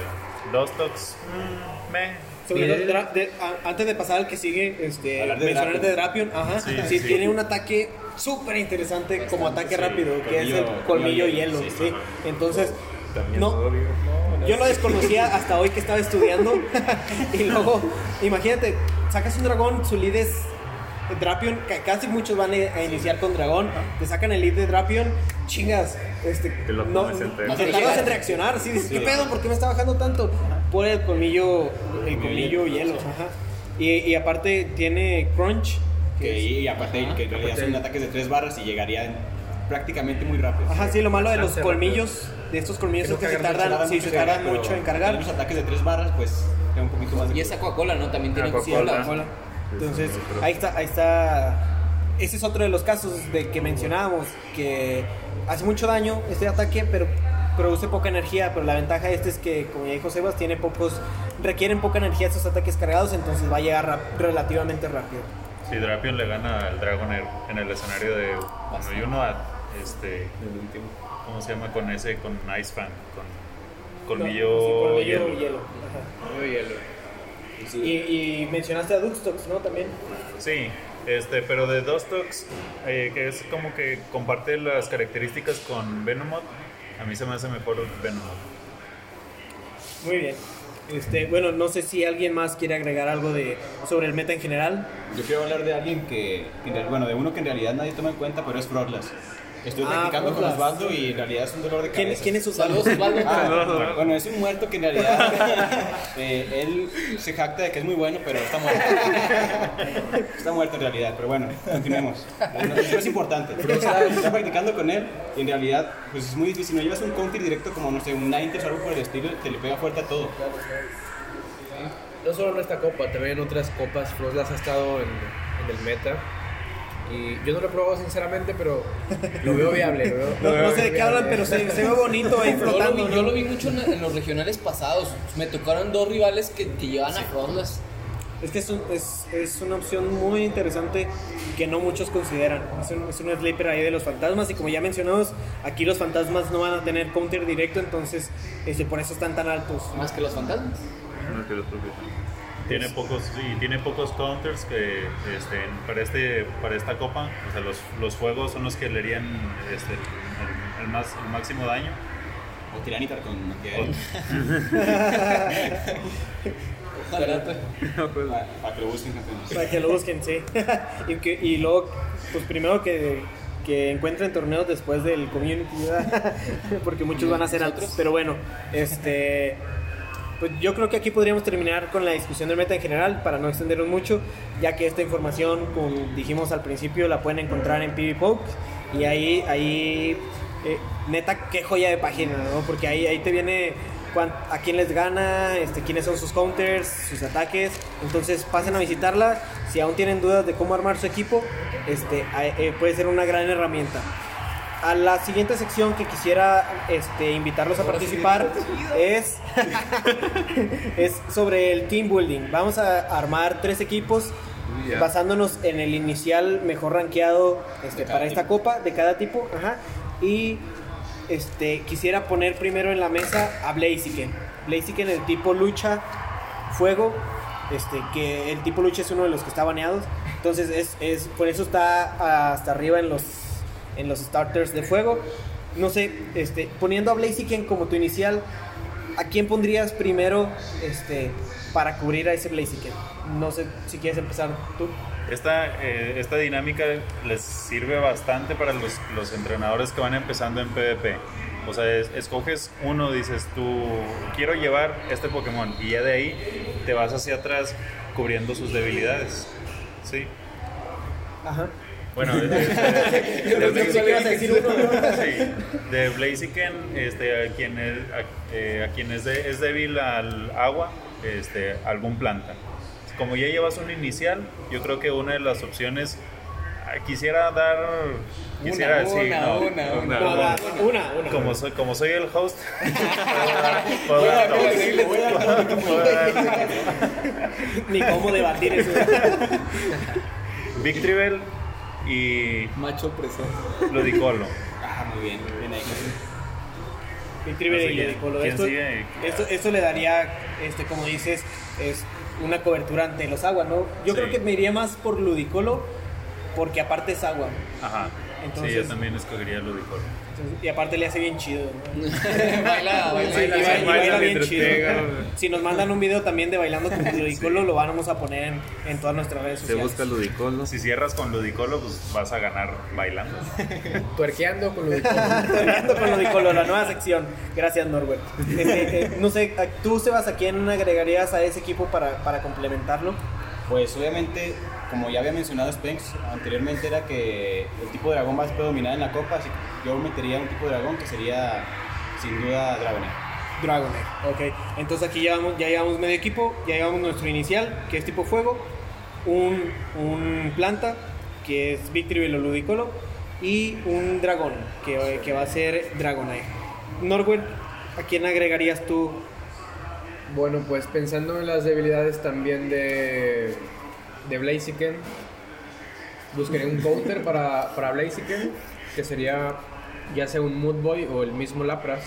Dustox, mm, meh. Sobre todo, Dra- de- a- antes de pasar al que sigue, este, de mencionar Drapion. de Drapion, ajá, Sí, sí, sí. tiene un ataque súper interesante como ataque sí, rápido, que es el colmillo- hielo, sí. sí, Entonces, También no, odio. yo lo desconocía [laughs] hasta hoy que estaba estudiando [laughs] y luego, imagínate, sacas un dragón, su lead es Drapion, ca- casi muchos van a iniciar con dragón, te sacan el lead de Drapion, chingas, este, Te lo no, entero. te tardas en reaccionar, sí, dices, ¿qué pedo? ¿Por qué me está bajando tanto? Por el colmillo, el colmillo hielo, ajá. Y, y aparte tiene crunch, Que, es- y, y aparte que en realidad son ataques de tres barras y llegarían prácticamente muy rápido. Ajá, sí, lo malo de los colmillos, de estos colmillos Que es no que se tardan, sí, mucho se en cargar, tardan mucho en cargar. Los ataques de tres barras, pues, es un poquito más Y esa Coca-Cola, ¿no? También tiene Ah, Sí, Coca-Cola. Entonces, ahí está, ahí está. Ese es otro de los casos de que mencionábamos, que hace mucho daño este ataque, pero produce poca energía, pero la ventaja de este es que, como ya dijo Sebas, tiene pocos, requieren poca energía estos ataques cargados, entonces va a llegar rap- relativamente rápido. Si Drapion le gana al Dragonair en el escenario de 1 y 1 a este. ¿Cómo se llama? Con ese, con Ice Fan, con colmillo, Sí, colmillo hielo. hielo, ajá. Muy hielo. Y, y mencionaste a Duxtox, ¿no? También. Sí, este, pero de Dustox, eh, que es como que comparte las características con Venomoth, a mí se me hace mejor Venomoth. Muy bien. Este, bueno, no sé si alguien más quiere agregar algo de sobre el meta en general. Yo quiero hablar de alguien que, bueno, de uno que en realidad nadie toma en cuenta, pero es Froglas. Estoy Ah, practicando con. Osvaldo y en realidad es un dolor de ¿Quién, cabeza. quién es Osvaldo? Saludos, Osvaldo. Ah, bueno, es un muerto que en realidad [laughs] eh, él se jacta de que es muy bueno, pero está muerto. Está muerto en realidad, pero bueno, continuemos. Eso es importante. Está practicando con él y en realidad pues es muy difícil. No llevas un counter directo como, no sé, un Ninetales o algo por el estilo, te le pega fuerte a todo. No solo en esta copa, también en otras copas Frostlass ha estado en, en el meta. Y yo no lo he probado sinceramente, pero lo veo viable. lo veo- [laughs] No, lo veo no sé de qué hablan, pero se, se ve bonito ahí Yo lo, flotando. vi, ¿no? yo lo vi mucho en, en los regionales pasados. Me tocaron dos rivales que, que llevan a Frostlass. Es que es, un- es, es una opción muy interesante que no muchos consideran. Es un, es un sleeper ahí de los fantasmas y como ya mencionamos, aquí los fantasmas no van a tener counter directo, entonces este, por eso están tan altos. Más que los fantasmas. No, que los propios. Tiene pocos, sí, tiene pocos counters que este, para, este, para esta copa, o sea, los, los fuegos son los que le harían este, el, el más, el máximo daño. O Tiranitar con. [laughs] [laughs] Ojalá. pues. Para, para que lo busquen. Para que lo busquen, sí. [laughs] y, que- y luego, pues primero que, que encuentren torneos después del community, porque muchos van a ser altos. Pero bueno, este. Pues yo creo que aquí podríamos terminar con la discusión del meta en general para no extendernos mucho, ya que esta información, como dijimos al principio, la pueden encontrar en PvPoke y ahí, ahí eh, neta, qué joya de página, ¿no? Porque ahí, ahí te viene a quién les gana, este, quiénes son sus counters, sus ataques. Entonces pasen a visitarla. Si aún tienen dudas de cómo armar su equipo, este, eh, puede ser una gran herramienta. A la siguiente sección que quisiera este, invitarlos a participar [laughs] es, [laughs] es sobre el team building. Vamos a armar tres equipos basándonos en el inicial mejor rankeado este, para esta copa de cada tipo. Ajá. Y este, quisiera poner primero en la mesa a Blaziken. Blaziken, el tipo lucha, fuego. Este, que el tipo lucha es uno de los que está baneados. Entonces, es, es, por eso está hasta arriba en los, en los starters de fuego. No sé, este, poniendo a Blaziken como tu inicial, ¿a quién pondrías primero este, para cubrir a ese Blaziken? No sé si quieres empezar tú. Esta, eh, esta dinámica les sirve bastante para los, los entrenadores que van empezando en PvP. O sea, es- escoges uno, dices tú, quiero llevar este Pokémon, y ya de ahí te vas hacia atrás cubriendo sus debilidades. Sí. Ajá. Bueno, [laughs] de, decir Blaziken, este, a quien, es, a, eh, a quien es, de- es débil al agua, este, algún planta. Como ya llevas un inicial, yo creo que una de las opciones, ah, quisiera dar, quisiera Una, sí, una, no, una, no, una. Una, no. una, una. Como soy, como soy el host, [laughs] puedo dar- puedo dar dos. Puedo dar- Ni cómo debatir eso. Victreebel y Macho presente. Ludicolo. Ah, muy bien. Bien ahí. Y que, Ludicolo. ¿quién Esto, esto, esto le daría, este, como dices, es una cobertura ante los aguas, ¿no? Yo Sí. creo que me iría más por Ludicolo, porque aparte es agua. Ajá. Entonces- sí, yo también escogería Ludicolo. Entonces, y aparte le hace bien chido. ¿no? [laughs] baila, baila. Sí, y baila, baila, y baila baila bien chido. Si nos mandan un video también de bailando con [laughs] Ludicolo, lo vamos a poner en, en todas nuestras redes Se sociales. busca Ludicolo. Si cierras con Ludicolo, pues vas a ganar bailando. [laughs] Tuerqueando con lo de Terminando con Ludicolo, la nueva sección. Gracias, Norbert. Este, eh, no sé, ¿tú, Sebas, a quién agregarías a ese equipo para, para complementarlo? Pues obviamente, como ya había mencionado Spenx anteriormente, era que el tipo de dragón más predominante en la copa, así que yo metería un tipo de dragón que sería sin duda Dragonair. Dragonair. Ok, entonces aquí ya, vamos, ya llevamos medio equipo, ya llevamos nuestro inicial, que es tipo fuego, un, un planta, que es Victreebel o Ludicolo, y un dragón, que, que va a ser Dragonair. Norbert, ¿a quién agregarías tú? Bueno, pues pensando en las debilidades también de, de Blaziken, buscaré un counter para, para Blaziken, que sería ya sea un Mood Boy o el mismo Lapras.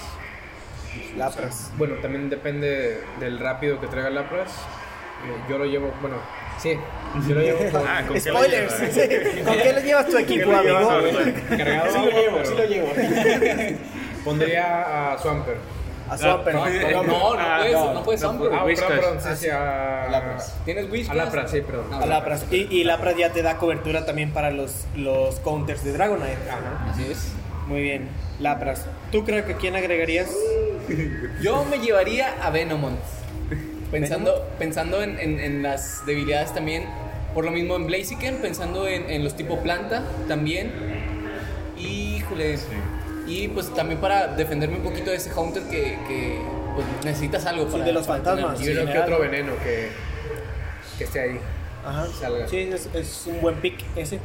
Lapras. Bueno, también depende del rápido que traiga Lapras. Eh, Yo lo llevo, bueno, sí, yo lo llevo con... [laughs] Ah, ¿con qué lo Spoilers. [laughs] ¿Con qué le llevas tu equipo, ¿Qué le llevas, amigo? Cargado Sí lo llevo, pero sí lo llevo. [laughs] Pondría a Swampert. A Swampert. No, no, no, Ah, puedes, no, no, puedes no, Swampert. Ah, Whiskas. sí, sí, a... Lapras. ¿Tienes Whiskas? A Lapras, sí, perdón. Ah, A Lapras. Y, Lapras ya te da cobertura también para los, los counters de Dragonair. Así es. Muy bien, Lapras. ¿Tú creo que quién agregarías? [laughs] Yo me llevaría a Venomont. Pensando, pensando en, en- en las debilidades también. Por lo mismo en Blaziken, pensando en, en los tipo planta también. Híjole. Y pues también para defenderme un poquito de ese Haunter que, que, pues, necesitas algo Sí, para. de los para fantasmas. Y uno que otro veneno que, que esté ahí. Ajá. Salga. Sí, es, es un buen pick ese.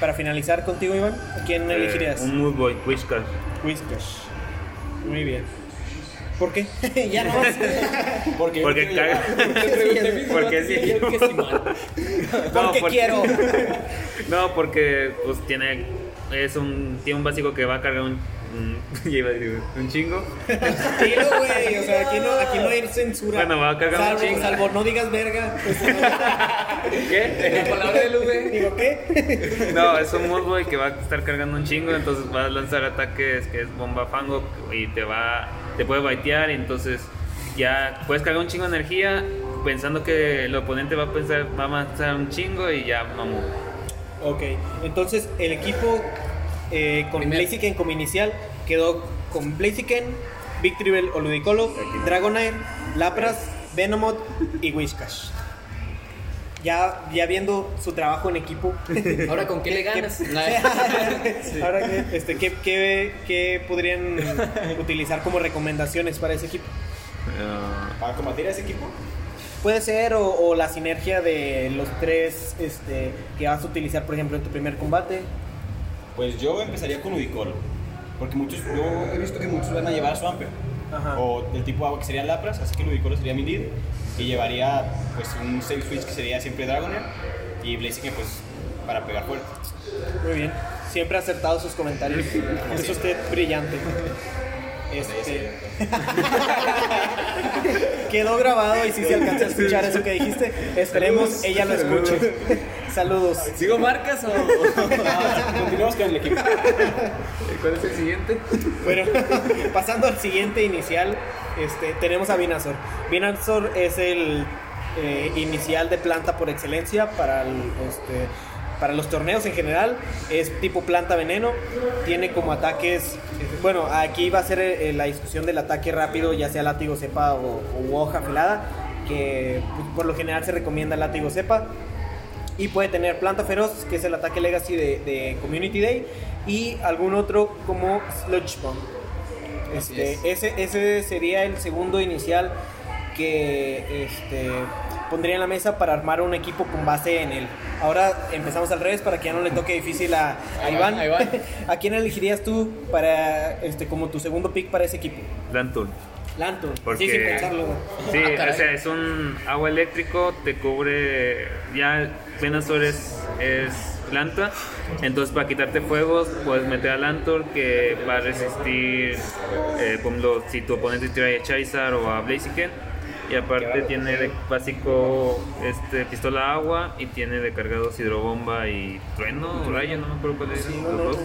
Para finalizar contigo, Iván, ¿a quién elegirías? Eh, un Mood Boy, Whiskas. Whiskas. Muy bien. ¿Por qué? [laughs] ya no. Porque, Porque caga. [laughs] Porque sí. [laughs] Porque quiero. No, porque pues tiene es un tiene un básico que va a cargar un un, [laughs] ya iba a decir, un chingo. [laughs] Dilo, güey. O sea, aquí no, aquí no hay censura. Bueno, va a cargar un salvo, chingo. salvo no digas verga. pues, [laughs] ¿Qué? La palabra de Lube. Digo, ¿qué? No, es un Moodboy que va a estar cargando un chingo, entonces va a lanzar ataques que es bomba fango y te va te puede baitear y entonces ya puedes cargar un chingo de energía pensando que el oponente va a pensar va a avanzar un chingo y ya mamó. Ok, entonces el equipo eh, con. Blaziken como inicial quedó con Blaziken, Victreebel o Ludicolo, Dragonair, Lapras, Venomoth y Whiscash. Ya, ya viendo su trabajo en equipo. [laughs] Ahora, ¿con qué le ganas? [laughs] [laughs] Ahora, ¿qué, este, ¿qué, qué, qué podrían utilizar como recomendaciones para ese equipo? Ah, Para combatir a ese equipo, Puede ser o, o la sinergia de los tres este, que vas a utilizar, por ejemplo, en tu primer combate. Pues yo empezaría con Udicolo. Porque muchos, yo he visto que muchos van a llevar a Swampert. Ajá. O del tipo agua que serían Lapras, así que Ludicolo sería mi lead. Y llevaría pues un Save Switch que sería siempre Dragonair. Y Blaziken pues para pegar fuerte. Muy bien. Siempre acertado sus comentarios. Es usted brillante. Este, [laughs] quedó grabado y si se alcanza a escuchar eso que dijiste, esperemos ella lo escuche. [laughs] Saludos. ¿Sigo marcas o.? [laughs] Continuamos con el equipo. ¿Cuál es el siguiente? Bueno, [laughs] pasando al siguiente inicial, este, tenemos a Vinazor. Vinazor es el eh, inicial de planta por excelencia para, el, este, para los torneos en general. Es tipo planta veneno. Tiene como ataques. eh, Bueno, aquí va a ser eh, la discusión del ataque rápido, ya sea látigo cepa o, o hoja afilada. Que pues, por lo general se recomienda látigo cepa. Y puede tener Planta Feroz, que es el ataque Legacy de, de Community Day. Y algún otro como Sludge Bomb. Este, ese, ese sería el segundo inicial que este, pondría en la mesa para armar un equipo con base en él. Ahora empezamos al revés para que ya no le toque difícil a, Iván. [laughs] ¿A quién elegirías tú para este, como tu segundo pick para ese equipo? Lantern. Lantern. Porque- Sí, sin pensarlo. Sí, Ah, o sea, es un agua eléctrico, te cubre. Ya Venusaur es, es planta, entonces para quitarte fuegos puedes meter a Lantor que va a resistir, eh, por ejemplo, si tu oponente tira a Charizard o a Blaziken. Y aparte tiene de básico este, pistola agua y tiene de cargados hidrobomba y trueno o rayo, no me acuerdo cuál es. los dos.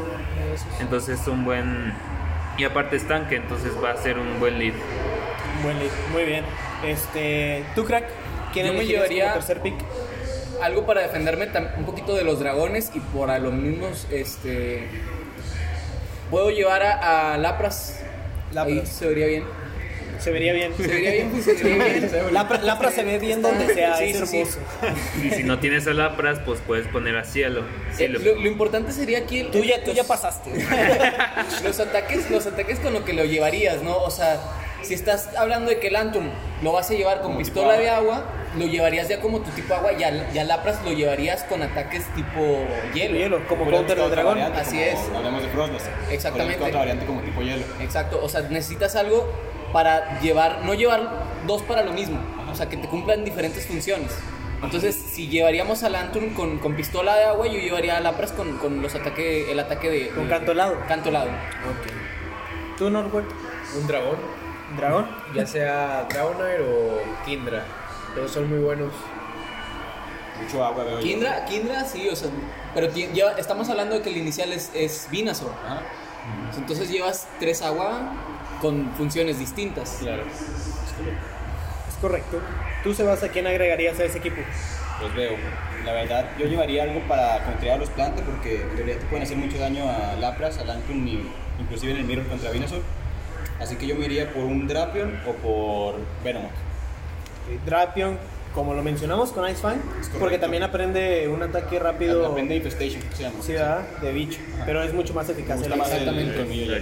Entonces es un buen. Y aparte es tanque, entonces va a ser un buen lead. Buen lead. Muy bien. Este, ¿Tú, crack? ¿Quién Yo me llevaría- tercer pick? Algo para defenderme un poquito de los dragones y por a los mismos, este... Puedo llevar a, a Lapras. Lapras. Ahí se vería bien. Se vería bien. Se vería bien, pues, se vería bien. [laughs] Lapra, Lapra se ve bien donde sea, Sí, es sí, sí. hermoso. Y si no tienes a Lapras, pues puedes poner a Cielo. Eh, lo, lo importante sería aquí el- Tú ya, tú los- ya pasaste. [laughs] los ataques, los ataques con lo que lo llevarías, ¿no? O sea, si estás hablando de que el Antum lo vas a llevar con pistola de agua, lo llevarías ya como tu tipo agua, ya, ya Lapras lo llevarías con ataques tipo hielo. Hielo, como counter de dragón. variante, Así como es. Hablamos de Frostlass. Exactamente. Otra variante como tipo hielo. Exacto, o sea, necesitas algo para llevar, no llevar dos para lo mismo, o sea, que te cumplan diferentes funciones. Entonces, si llevaríamos al Antum con, con pistola de agua, yo llevaría a Lapras con, con los ataque, el ataque de... Con de- canto helado. Canto helado. ¿Tú, Norbert? Un dragón, ¿Dragón? ya sea Dragonair o Kindra. Todos son muy buenos. Mucho agua veo yo. Kindra, Kindra, sí, o sea, pero ya estamos hablando de que el inicial es, es. Ajá. Entonces llevas tres agua con funciones distintas. Claro. Es correcto. ¿Tú, Sebas, a quién agregarías a ese equipo? Los veo. La verdad, yo llevaría algo para contrariar a los plantas porque en realidad te pueden hacer mucho daño a Lapras, a Lantern y inclusive en el Mirror contra Venusaur. Así que yo me iría por un Drapion o por Venomoth. Eh, Drapion, como lo mencionamos con Ice Fang, porque también aprende un ataque rápido. Aprende Infestation, se llama. Sí, ¿verdad? De bicho. Pero es mucho más eficaz. el Exactamente. colmillo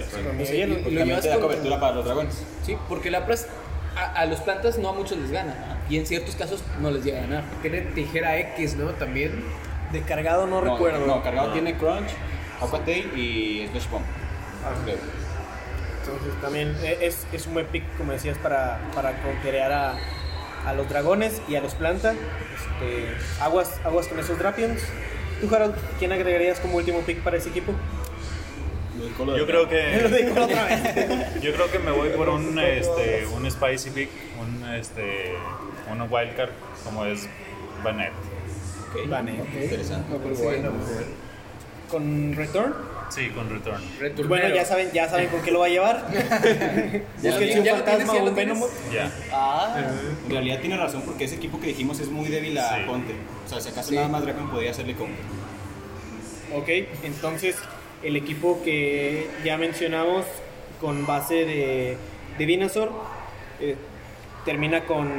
hielo. Y- también llevas te da con- cobertura para los dragones. Sí, porque Lapras a, a los plantas no a muchos les gana. Y en ciertos casos no les llega a ganar. Tiene tijera X, ¿no? También. De cargado no, recuerdo. No, cargado tiene Crunch, Aqua Tail y Slash Bomb. Creo. Entonces también eh, es, es un buen pick, como decías, para, para a, a los dragones y a los plantas. Este, aguas, aguas con esos Drapions. ¿Tú, Harold, quién agregarías como último pick para ese equipo? Yo creo que [laughs] [laughs] yo creo que me voy por un este un spicy pick, un este un wildcard como es Banet. Ok. Vale. Interesante. ¿Con Return? Sí, con return. Returnero. Bueno, ya saben, ya saben con qué lo va a llevar. [laughs] Un fantasma o un. Venomoth. Ya. Ah, En realidad tiene razón porque ese equipo que dijimos es muy débil a Sí. Ponte. O sea, si acaso Sí. nada más Dragon podría hacerle con. Ok, entonces el equipo que ya mencionamos con base de, de Venusaur eh, termina con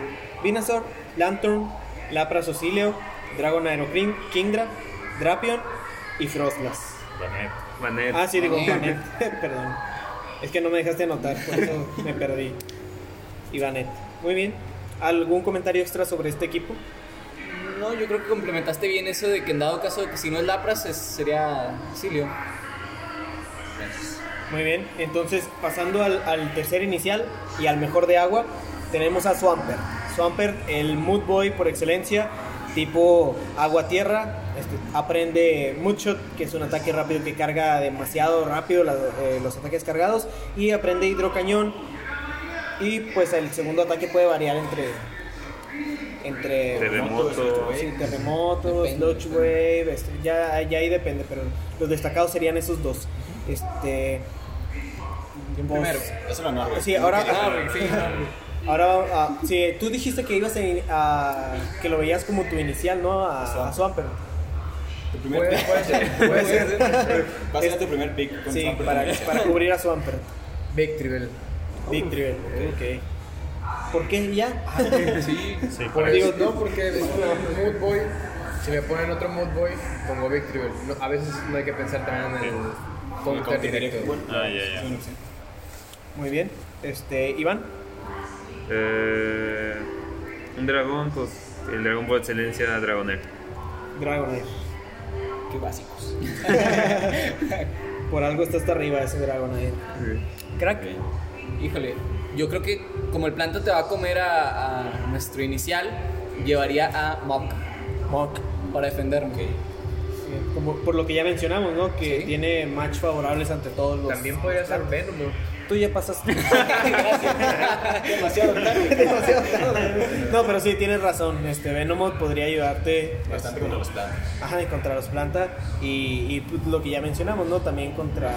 Venusaur, Lantern, Lapras Ocilio, Dragon Aerocrim, Kingdra, Drapion y Frostlass. Manet. Ah, sí, digo, Vanet. Vanet. [laughs] Perdón. Es que no me dejaste anotar, por eso me perdí. Y Vanet. Muy bien. ¿Algún comentario extra sobre este equipo? no, yo creo que complementaste bien eso de que en dado caso de que si no es Lapras es- sería Silio. Muy bien, entonces pasando al, al tercer inicial y al mejor de agua, tenemos a Swampert. Swampert, el Mood Boy por excelencia, tipo agua-tierra. Este, aprende Moodshot, que es un ataque rápido que carga demasiado rápido la- eh, los ataques cargados. Y aprende Hidrocañón. Y pues el segundo ataque puede variar entre. Entre Terremoto. Sí, terremotos, Depende. Dodge Wave, este, ya, ya ahí depende, pero los destacados serían esos dos. Este. ¿Quién pues, primero? Eso lo normal. Sí, ahora. Ah, sí, [laughs] no. Ahora, ah, sí, tú dijiste que ibas a, que lo veías como tu inicial, ¿no? A, a Swampert. Tu primer Puede, pick. puede ser, puede ser. Va a ser tu primer pick. con Sí, Swampert. para, para cubrir a Swampert. Victory Bell. Victory. Ok. ¿Por qué ya? Sí, Sí, por digo, eso. no, porque es un mood boy. Si me ponen otro mood boy, pongo Victory Bell. No, a veces no hay que pensar también en el El counter directo. Bueno, Ah, ya, ya. Muy bien. Este, Iván. Eh, un dragón, pues el dragón por excelencia, Dragonair. Dragonair. Qué básicos. [laughs] Por algo está hasta arriba ese Dragonair. Crack. Híjole, yo creo que como el planta te va a comer a, a nuestro inicial, llevaría a Mock Mock. para defenderme. Como por lo que ya mencionamos, ¿no? Que Sí. tiene match favorables ante todos los. También podría ser Venom. ¿No? Tú ya pasaste. [laughs] Demasiado tarde. Demasiado tarde. no, pero sí, tienes razón. Este Venomot podría ayudarte Bastante este, contra los planos. Ajá, y contra los planta. Y, y, pues, lo que ya mencionamos, ¿no? También contra.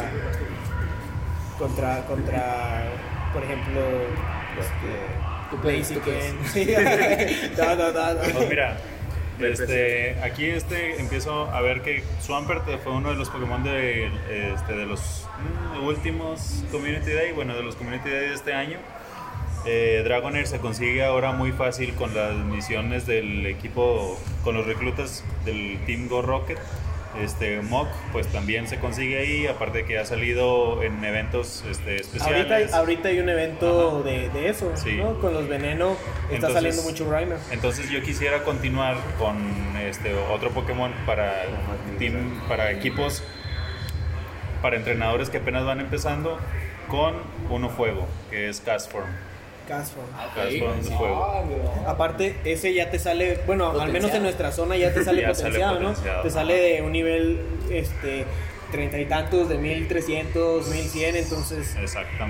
Contra. Contra. Por ejemplo. Este. Blaziken. puedes. [laughs] Sí. [laughs] No, no, no, no. Pues mira, este, aquí este empiezo a ver que Swampert fue uno de los Pokémon de, este, de los mm, últimos Community Day, bueno, de los Community Day de este año. Eh, Dragonair se consigue ahora muy fácil con las misiones del equipo, con los reclutas del Team Go Rocket. Este Mock, pues también se consigue ahí, aparte que ha salido en eventos este, especiales. Ahorita, hay- ahorita hay un evento de, de eso, Sí. ¿no? Con los veneno está saliendo mucho Grimer. Entonces yo quisiera continuar con este otro Pokémon para team, para equipos, para entrenadores que apenas van empezando, con uno fuego, que es Castform. Fuego. Aparte, ese ya te sale, bueno, al menos en nuestra zona ya te [laughs] sale Ya sale potenciado, ¿no? potenciado. Te sale de un nivel, este, treinta y tantos, de 1300, 1100, entonces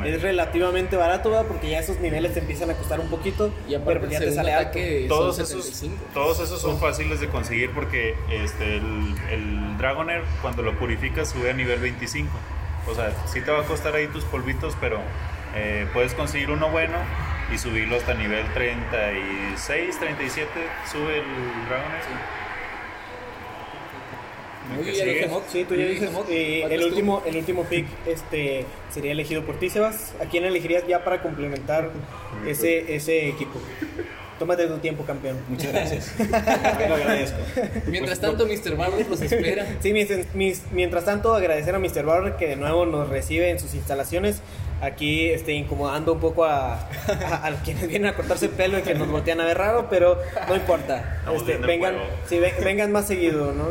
es relativamente barato, ¿verdad? Porque ya esos niveles te empiezan a costar un poquito, Y aparte pero ya te sale alto. Todos esos, 75. todos esos son fáciles de conseguir porque este, el, el Dragonair cuando lo purificas sube a nivel 25. O sea, sí te va a costar ahí tus polvitos, pero eh, puedes conseguir uno bueno y subirlo hasta nivel 36, 37, sube el Dragonair. Muy que bien. Sí, tú ya Muy dices, eh, el, tú. último, el último pick este, sería elegido por ti, Sebas. ¿A quién elegirías ya para complementar ese, ese equipo? Tómate tu tiempo, campeón. Muchas gracias. [laughs] Te lo agradezco. Mientras tanto, Mr. Barber los espera. Sí, mis- mis- mientras tanto, agradecer a Mr. Barber que de nuevo nos recibe en sus instalaciones. Aquí este, incomodando un poco a, a, a quienes vienen a cortarse el pelo y que nos voltean a ver raro, pero no importa. Este, vengan, sí, ve- vengan más seguido, ¿no?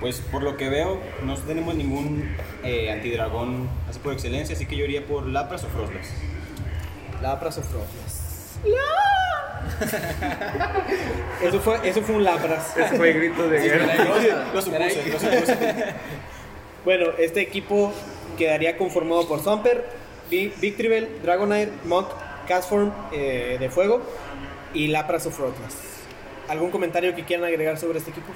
Pues por lo que veo, no tenemos ningún eh, antidragón así por excelencia, así que yo iría por Lapras o Frostlass. Lapras o Frostlass. [laughs] Eso fue, eso fue un Lapras. Ese fue el grito de guerra. Lo supuse, lo supuse. Bueno, este equipo quedaría conformado por Sumper, Vi- Victreebel, Dragonair, Mock, Castform eh, de fuego y Lapras o Frostlass. ¿Algún comentario que quieran agregar sobre este equipo?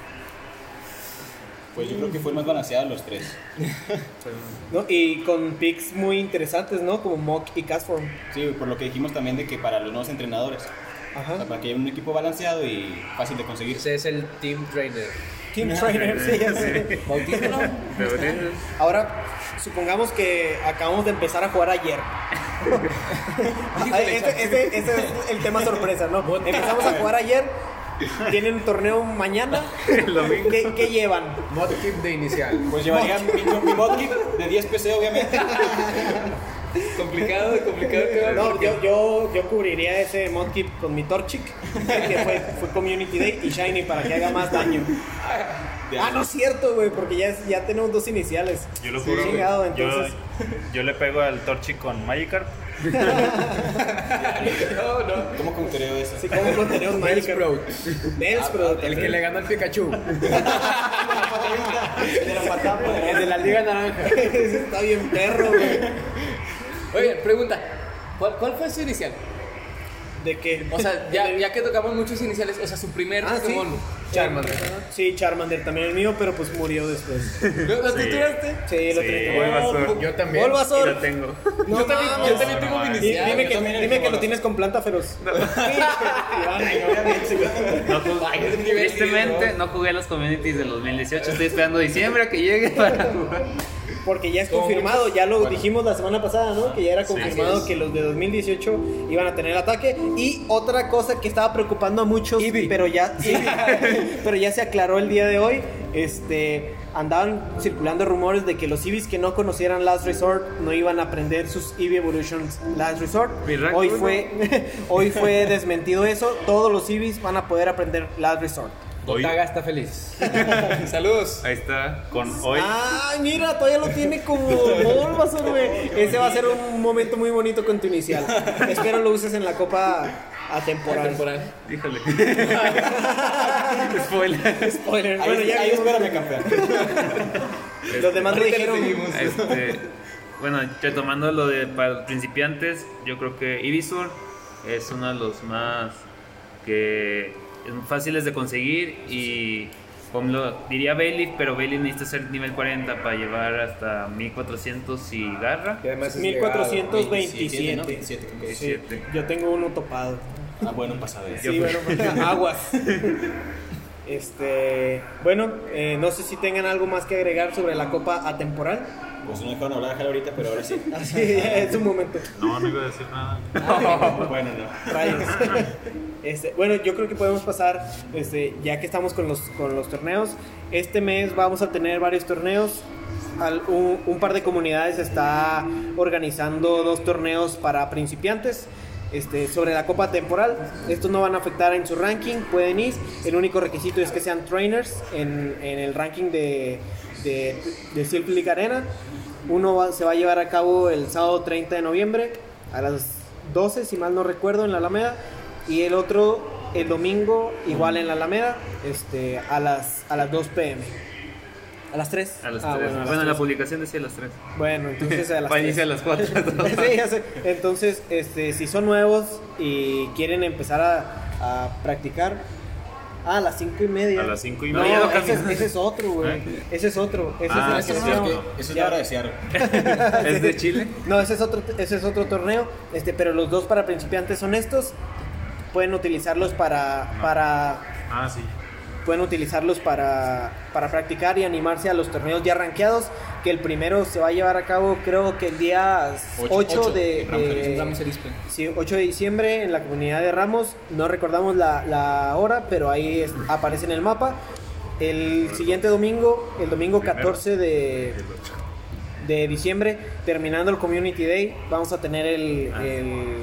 Pues yo creo que fue el más balanceado de los tres. [laughs] ¿No? Y con picks muy interesantes, ¿no? Como Mock y Castform. Sí, por lo que dijimos también de que para los nuevos entrenadores, o sea, Ajá. para que haya un equipo balanceado y fácil de conseguir. Ese es el Team Trainer. Team Trainer, sí, ya sé. Bautízalo. Ahora, supongamos que acabamos de empezar a jugar ayer. [laughs] este, este- este es el tema sorpresa, ¿no? Empezamos a jugar ayer. Tienen un torneo mañana. ¿Qué, qué llevan? Mod Keep de inicial. Pues llevaría mi, mi modkit de 10 PC, obviamente. [laughs] complicado, complicado. [laughs] No, porque- yo, yo, yo cubriría ese Modkip con mi Torchic, que fue, fue Community Day, y Shiny para que haga más daño. Ah, no es cierto, güey, porque ya, es- ya tenemos dos iniciales. Yo lo Sí, juro. chingado, yo, entonces. yo le pego al Torchic con Magikarp. [laughs] No, no. ¿Cómo contreo eso? Sí, como no tenemos Magikarp. Bellsprout. Bellsprout, El que le gana al Pikachu. [laughs] El de la Liga Naranja. Ese está bien perro, güey. Oye, pregunta. ¿Cuál, ¿Cuál fue su inicial? ¿De qué? O sea, [laughs] ya, ya que tocamos muchos iniciales, o sea, su primer Ah, sí. Pokémon. Charmander. Sí, Charmander también el mío, pero pues murió después. ¿No, no, ¿Tú Sí. tiraste? Sí, lo Sí. Bulbasaur. Yo también. Y lo tengo. [laughs] No yo también, mames. yo también tengo mi Di- inicial. Dime yo que, también dime elijo que lo tienes con planta feroz. No [laughs] jugué- tristemente no jugué las communities del 2018. Estoy esperando diciembre a que llegue para jugar. Porque ya es confirmado, ya lo dijimos la semana pasada, ¿no? Que ya era confirmado que los de 2018 iban a tener ataque. Y otra cosa que estaba preocupando a muchos, pero ya, [laughs] pero ya se aclaró el día de hoy. Este, andaban circulando rumores de que los Eevees que no conocieran Last Resort no iban a aprender sus Eevee Evolutions Last Resort. Hoy fue, [laughs] hoy fue desmentido eso. Todos los Eevees van a poder aprender Last Resort. Hoy, Taga está feliz. [laughs] Saludos. Ahí está. con hoy, Ay, mira, todavía lo tiene como Bulbasaur, güey. Ese va a ser un momento muy bonito con tu inicial. Espero lo uses en la copa atemporal. Temporal. Híjole. [laughs] Spoiler. Spoiler. Ahí, Bueno, ya ahí espérame, campeón. Los demás lo dijeron. Este, bueno, retomando lo de para principiantes, yo creo que Ivisur es uno de los más que fáciles de conseguir y como lo diría Bailey, pero Bailey necesita ser nivel 40 para llevar hasta 1400 y garra. Y además es 1427. ¿no? 27, creo que es. Sí, yo tengo uno topado. Ah, bueno, pasa de Sí, bueno, pues, [laughs] aguas. Este, bueno, eh, no sé si tengan algo más que agregar sobre la copa atemporal. Pues no dejaron hablar a ahorita, pero ahora sí. [laughs] Así es un momento. no, no iba a decir nada. bueno, no. [laughs] Este, bueno, yo creo que podemos pasar, este, ya que estamos con los, con los torneos. Este mes vamos a tener varios torneos. Un, par de comunidades está organizando dos torneos para principiantes. Este, sobre la copa temporal, estos no van a afectar en su ranking, pueden ir. El único requisito es que sean trainers en, en el ranking de, de, de Arena. Uno se va a llevar a cabo el sábado 30 de noviembre a las 12, si mal no recuerdo, en la Alameda. Y el otro el domingo, igual en la Alameda, este, a, las, a las 2 pm. ¿A las 3? A las Ah, 3. bueno, a las Bueno, la 3. publicación decía a las 3. Bueno, entonces a [laughs] las Va a 3. iniciar a las 4. [laughs] Sí, ya sé. Entonces, este, si son nuevos y quieren empezar a, a practicar, ah, a las 5 y media. A las cinco y No, media. lo ese, es, ese es otro, güey. ¿Eh? Ese es otro. Ese Ah, es que es no- es la hora de Seattle. [laughs] ¿Es de Chile? No, ese es otro, ese es otro torneo. Este, pero los dos para principiantes son estos. Pueden utilizarlos para, para Ah, sí. pueden utilizarlos para, para practicar y animarse a los torneos ya rankeados. Que el primero se va a llevar a cabo, creo que el día 8, Ocho, ocho, de, Ramos de- Ramos Arizpe. sí, 8 de diciembre en la comunidad de Ramos. No recordamos la, la hora, pero ahí es- aparece en el mapa. El siguiente domingo, el domingo 14 de, de diciembre, terminando el Community Day, vamos a tener el, el,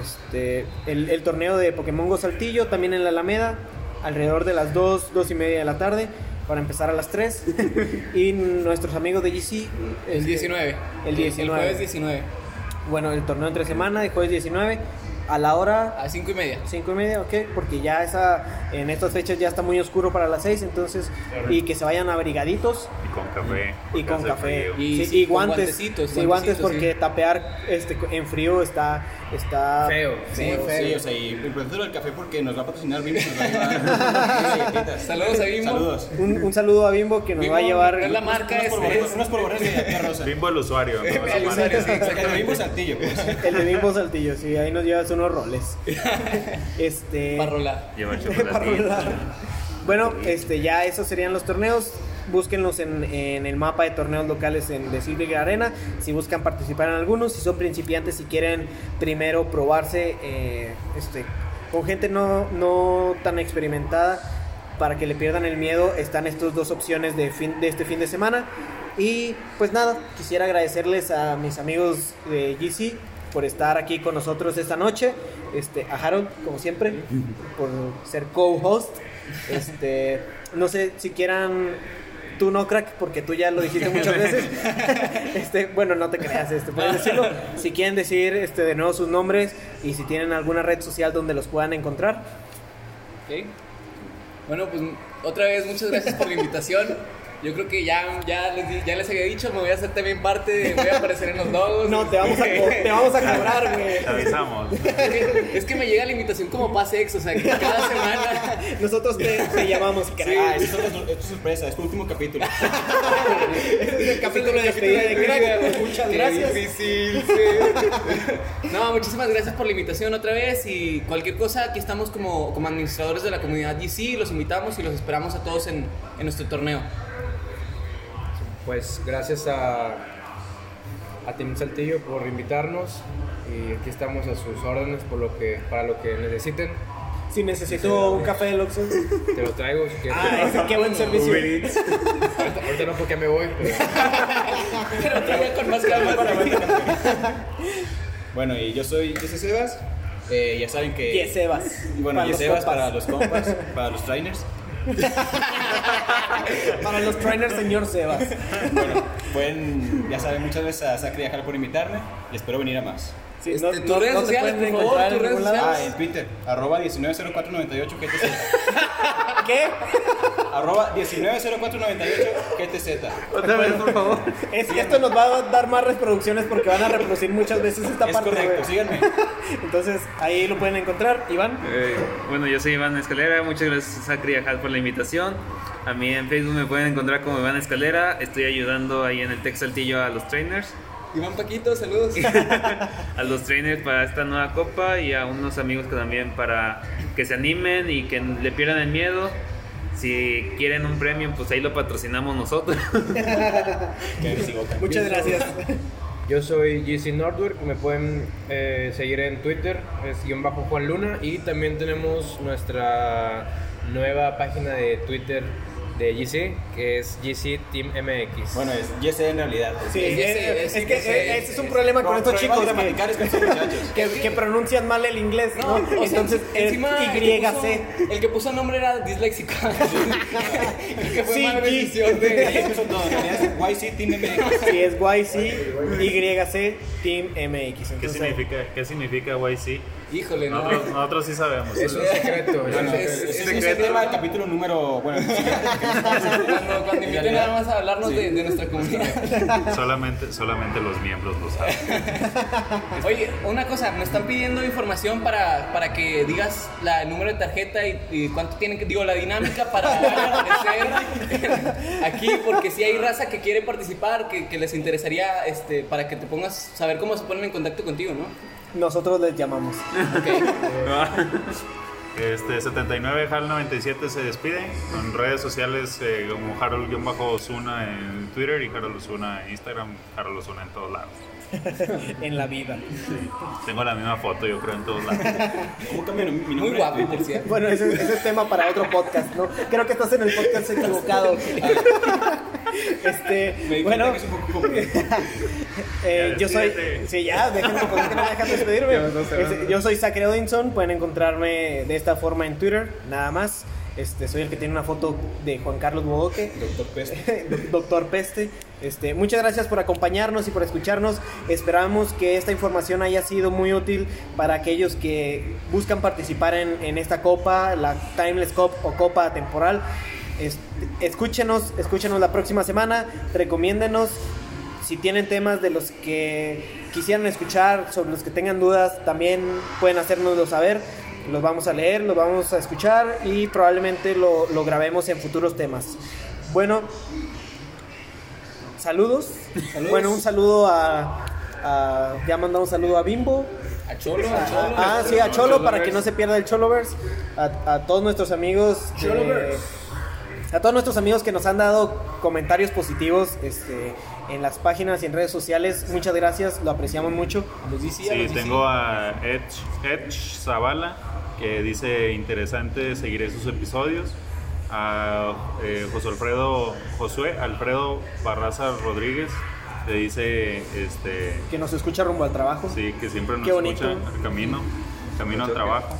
este, el, el torneo de Pokémon Go Saltillo, también en la Alameda, alrededor de las 2, 2 y media de la tarde, para empezar a las 3. [laughs] y nuestros amigos de GC. El este, 19. El 19. El jueves 19. Bueno, el torneo entre semana, de jueves 19, a la hora A 5 y media. 5 y media, ok, porque ya esa, en estas fechas ya está muy oscuro para las 6, entonces, y que se vayan abrigaditos Y con café. y con café. Y Sí, sí, y con guantes, guantecitos, sí, guantes guantecitos, porque sí. tapear este, en frío está, está Feo. Sí, feo, feo. Sí, o sea, y el proceso del café porque nos va a patrocinar Bimbo, nos va a llevar. [laughs] Saludos a Bimbo. Saludos. Un, un saludo a Bimbo que nos Bimbo, va a llevar. es la marca Unos este. polvorones- Unos polvorones de rosa. Bimbo el usuario. [laughs] ¿no? El usuario, sí, El de exactamente. Bimbo Saltillo, pues. [laughs] El de Bimbo Saltillo, sí, ahí nos llevas unos roles. Este. Para rolar. Lleva Para chocolatito. rolar. Bueno, este, ya esos serían los torneos. Búsquenlos en, en el mapa de torneos locales en de Silver Arena. Si buscan participar en algunos, si son principiantes, si quieren primero probarse eh, este, con gente no, no tan experimentada, para que le pierdan el miedo, están estas dos opciones de, fin, de este fin de semana. Y pues nada, quisiera agradecerles a mis amigos de GC por estar aquí con nosotros esta noche. Este, a Harold, como siempre, por ser co-host. Este, no sé si quieran tú no crack porque tú ya lo dijiste muchas [laughs] veces. [laughs] este, bueno, no te creas, este, puedes decirlo. Si quieren decir este de nuevo sus nombres y si tienen alguna red social donde los puedan encontrar. Ok. Bueno, pues otra vez muchas gracias por la invitación. Yo creo que ya, ya, les, di- ya les había dicho, me voy a hacer también parte, de, voy a aparecer en los logos. No, te vamos a, te vamos a [laughs] cobrar, güey. Te avisamos. Es que me llega la invitación como pase ex, o sea, que cada semana. [laughs] Nosotros te, te llamamos crack. Ah, esto es, esto es sorpresa, es tu último capítulo. Este [laughs] es el capítulo de despedida de crack. Muchas Qué gracias. difícil, sí. No, muchísimas gracias por la invitación otra vez y cualquier cosa, aquí estamos como, como administradores de la comunidad GC, los invitamos y los esperamos a todos en, en nuestro torneo. Pues gracias a, a Team Saltillo por invitarnos y aquí estamos a sus órdenes por lo que, para lo que necesiten. Si necesito un café del Oxxo. Te lo traigo si quieres. Ah, ese, qué buen servicio. ahorita, ahorita no porque me voy, pero [laughs] Pero todavía con más calma para Bueno, y yo soy Jesse Sebas. Eh, ya saben que. Yesebas. Bueno, Para Yesebas para los compas, para los trainers. [laughs] Para los trainers, señor Sebas. Bueno, pueden, ya saben, muchas veces a Jal por invitarme y espero venir a más. Sí, Este, tus redes te sociales, por favor, tus redes lado. Ah, en Twitter, arroba 190498 GTZ. [laughs] ¿Qué? arroba 190498 GTZ. Otra vez, por favor. Es, esto nos va a dar más reproducciones porque van a reproducir muchas veces esta Es parte. correcto, síganme. [laughs] Entonces, ahí lo pueden encontrar. Iván. Eh, bueno, yo soy Iván Escalera, muchas gracias a Sacri y a Hal por la invitación. A mí en Facebook me pueden encontrar como Iván Escalera, estoy ayudando ahí en el Tech Saltillo a los trainers, Iván Paquito, saludos. [laughs] a los trainers para esta nueva copa y a unos amigos que también para que se animen y que le pierdan el miedo. Si quieren un premio, pues ahí lo patrocinamos nosotros. [laughs] Muchas gracias. yo soy GC Nordwork, me pueden eh, seguir en Twitter, es guion bajo Juan Luna y también tenemos nuestra nueva página de Twitter de GC que es GC Team MX. Bueno, es Jesse en realidad. Sí, Es es, ese, es es que eh, ese es un es- problema con estos chicos que, gramaticales con estos muchachos. [laughs] que, que pronuncian mal el inglés, ¿no? [laughs] o sea, Entonces, encima el que YC. puso- El que puso el nombre era disléxico. [laughs] el que fue Sí, mala decisión de. En realidad es YC Team MX. Sí, es YC, YC, Team MX. ¿Qué significa, ¿Qué significa YC? Híjole, no. Nosotros, nosotros sí sabemos. es un secreto. es un Bueno, Es- es, es es, secreto. tema del capítulo número. Bueno, el. [laughs] Cuando, cuando inviten nada más a hablarnos de, de nuestra comunidad. [laughs] Solamente, solamente los miembros lo saben. [laughs] Oye, una cosa, me están pidiendo información para, para que digas la, el número de tarjeta y, y cuánto tienen que, digo, la dinámica para aparecer aquí, porque si hay raza que quiere participar, que, que les interesaría, este, para que te pongas, saber cómo se ponen en contacto contigo, ¿no? Nosotros les llamamos. [laughs] Este 79 HAL 97 se despide con redes sociales eh, como Harold-Osuna en Twitter y Harold Osuna en Instagram, Harold Osuna en todos lados. [laughs] en la vida. Tengo la misma foto, yo creo, en todos lados. [laughs] ¿Cómo cambia mi nombre? Muy guapo, por cierto. Bueno, ese, ese es tema para otro podcast, ¿no? Creo que estás en el podcast [laughs] equivocado. Este, Me bueno, que es un poco complejo. eh, yo soy. Sí, ya, déjenme no me dejan despedirme. Este, yo soy Zachary Odinson. Pueden encontrarme de esta forma en Twitter, nada más. Este, soy el que tiene una foto de Juan Carlos Bodoque. Doctor Peste. [laughs] Doctor Peste. Este, muchas gracias por acompañarnos y por escucharnos. Esperamos que esta información haya sido muy útil para aquellos que buscan participar en, en esta copa, la Timeless Cup o Copa Temporal. Este, escúchenos, escúchenos la próxima semana, recomiéndenos. Si tienen temas de los que quisieran escuchar, sobre los que tengan dudas, también pueden hacérnoslo saber. Los vamos a leer, los vamos a escuchar y probablemente lo, lo grabemos en futuros temas. Bueno, saludos. Bueno, un saludo a, a- Ya mandamos un saludo a Bimbo. A Cholo, a Cholo. Ah, sí, a Cholo, para que no se pierda el Cholovers. A, a todos nuestros amigos. de- a todos nuestros amigos que nos han dado comentarios positivos este, en las páginas y en redes sociales. Muchas gracias, lo apreciamos mucho. Los DC, a Sí, DC. tengo a Edge, Edge Zavala que dice interesante, seguiré sus episodios. A eh, José Alfredo, Josué Alfredo Barraza Rodríguez, le dice, este, Que nos escucha rumbo al trabajo. sí, que siempre nos Qué bonito. escucha al camino, camino al trabajo.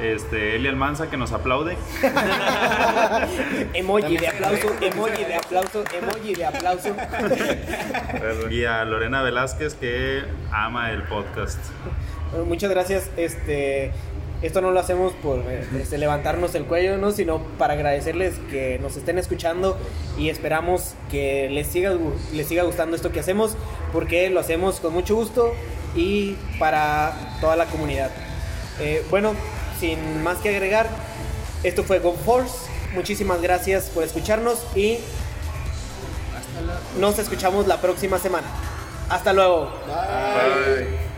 Este, Eli Almanza que nos aplaude. [laughs] Emoji de aplauso, emoji de aplauso, emoji de aplauso. Y a Lorena Velázquez que ama el podcast. Bueno, muchas gracias. Este, esto no lo hacemos por este, levantarnos el cuello, ¿no? sino para agradecerles que nos estén escuchando y esperamos que les siga, les siga gustando esto que hacemos porque lo hacemos con mucho gusto y para toda la comunidad. Eh, bueno, sin más que agregar, esto fue Go Force. Muchísimas gracias por escucharnos y nos escuchamos la próxima semana. Hasta luego. Bye.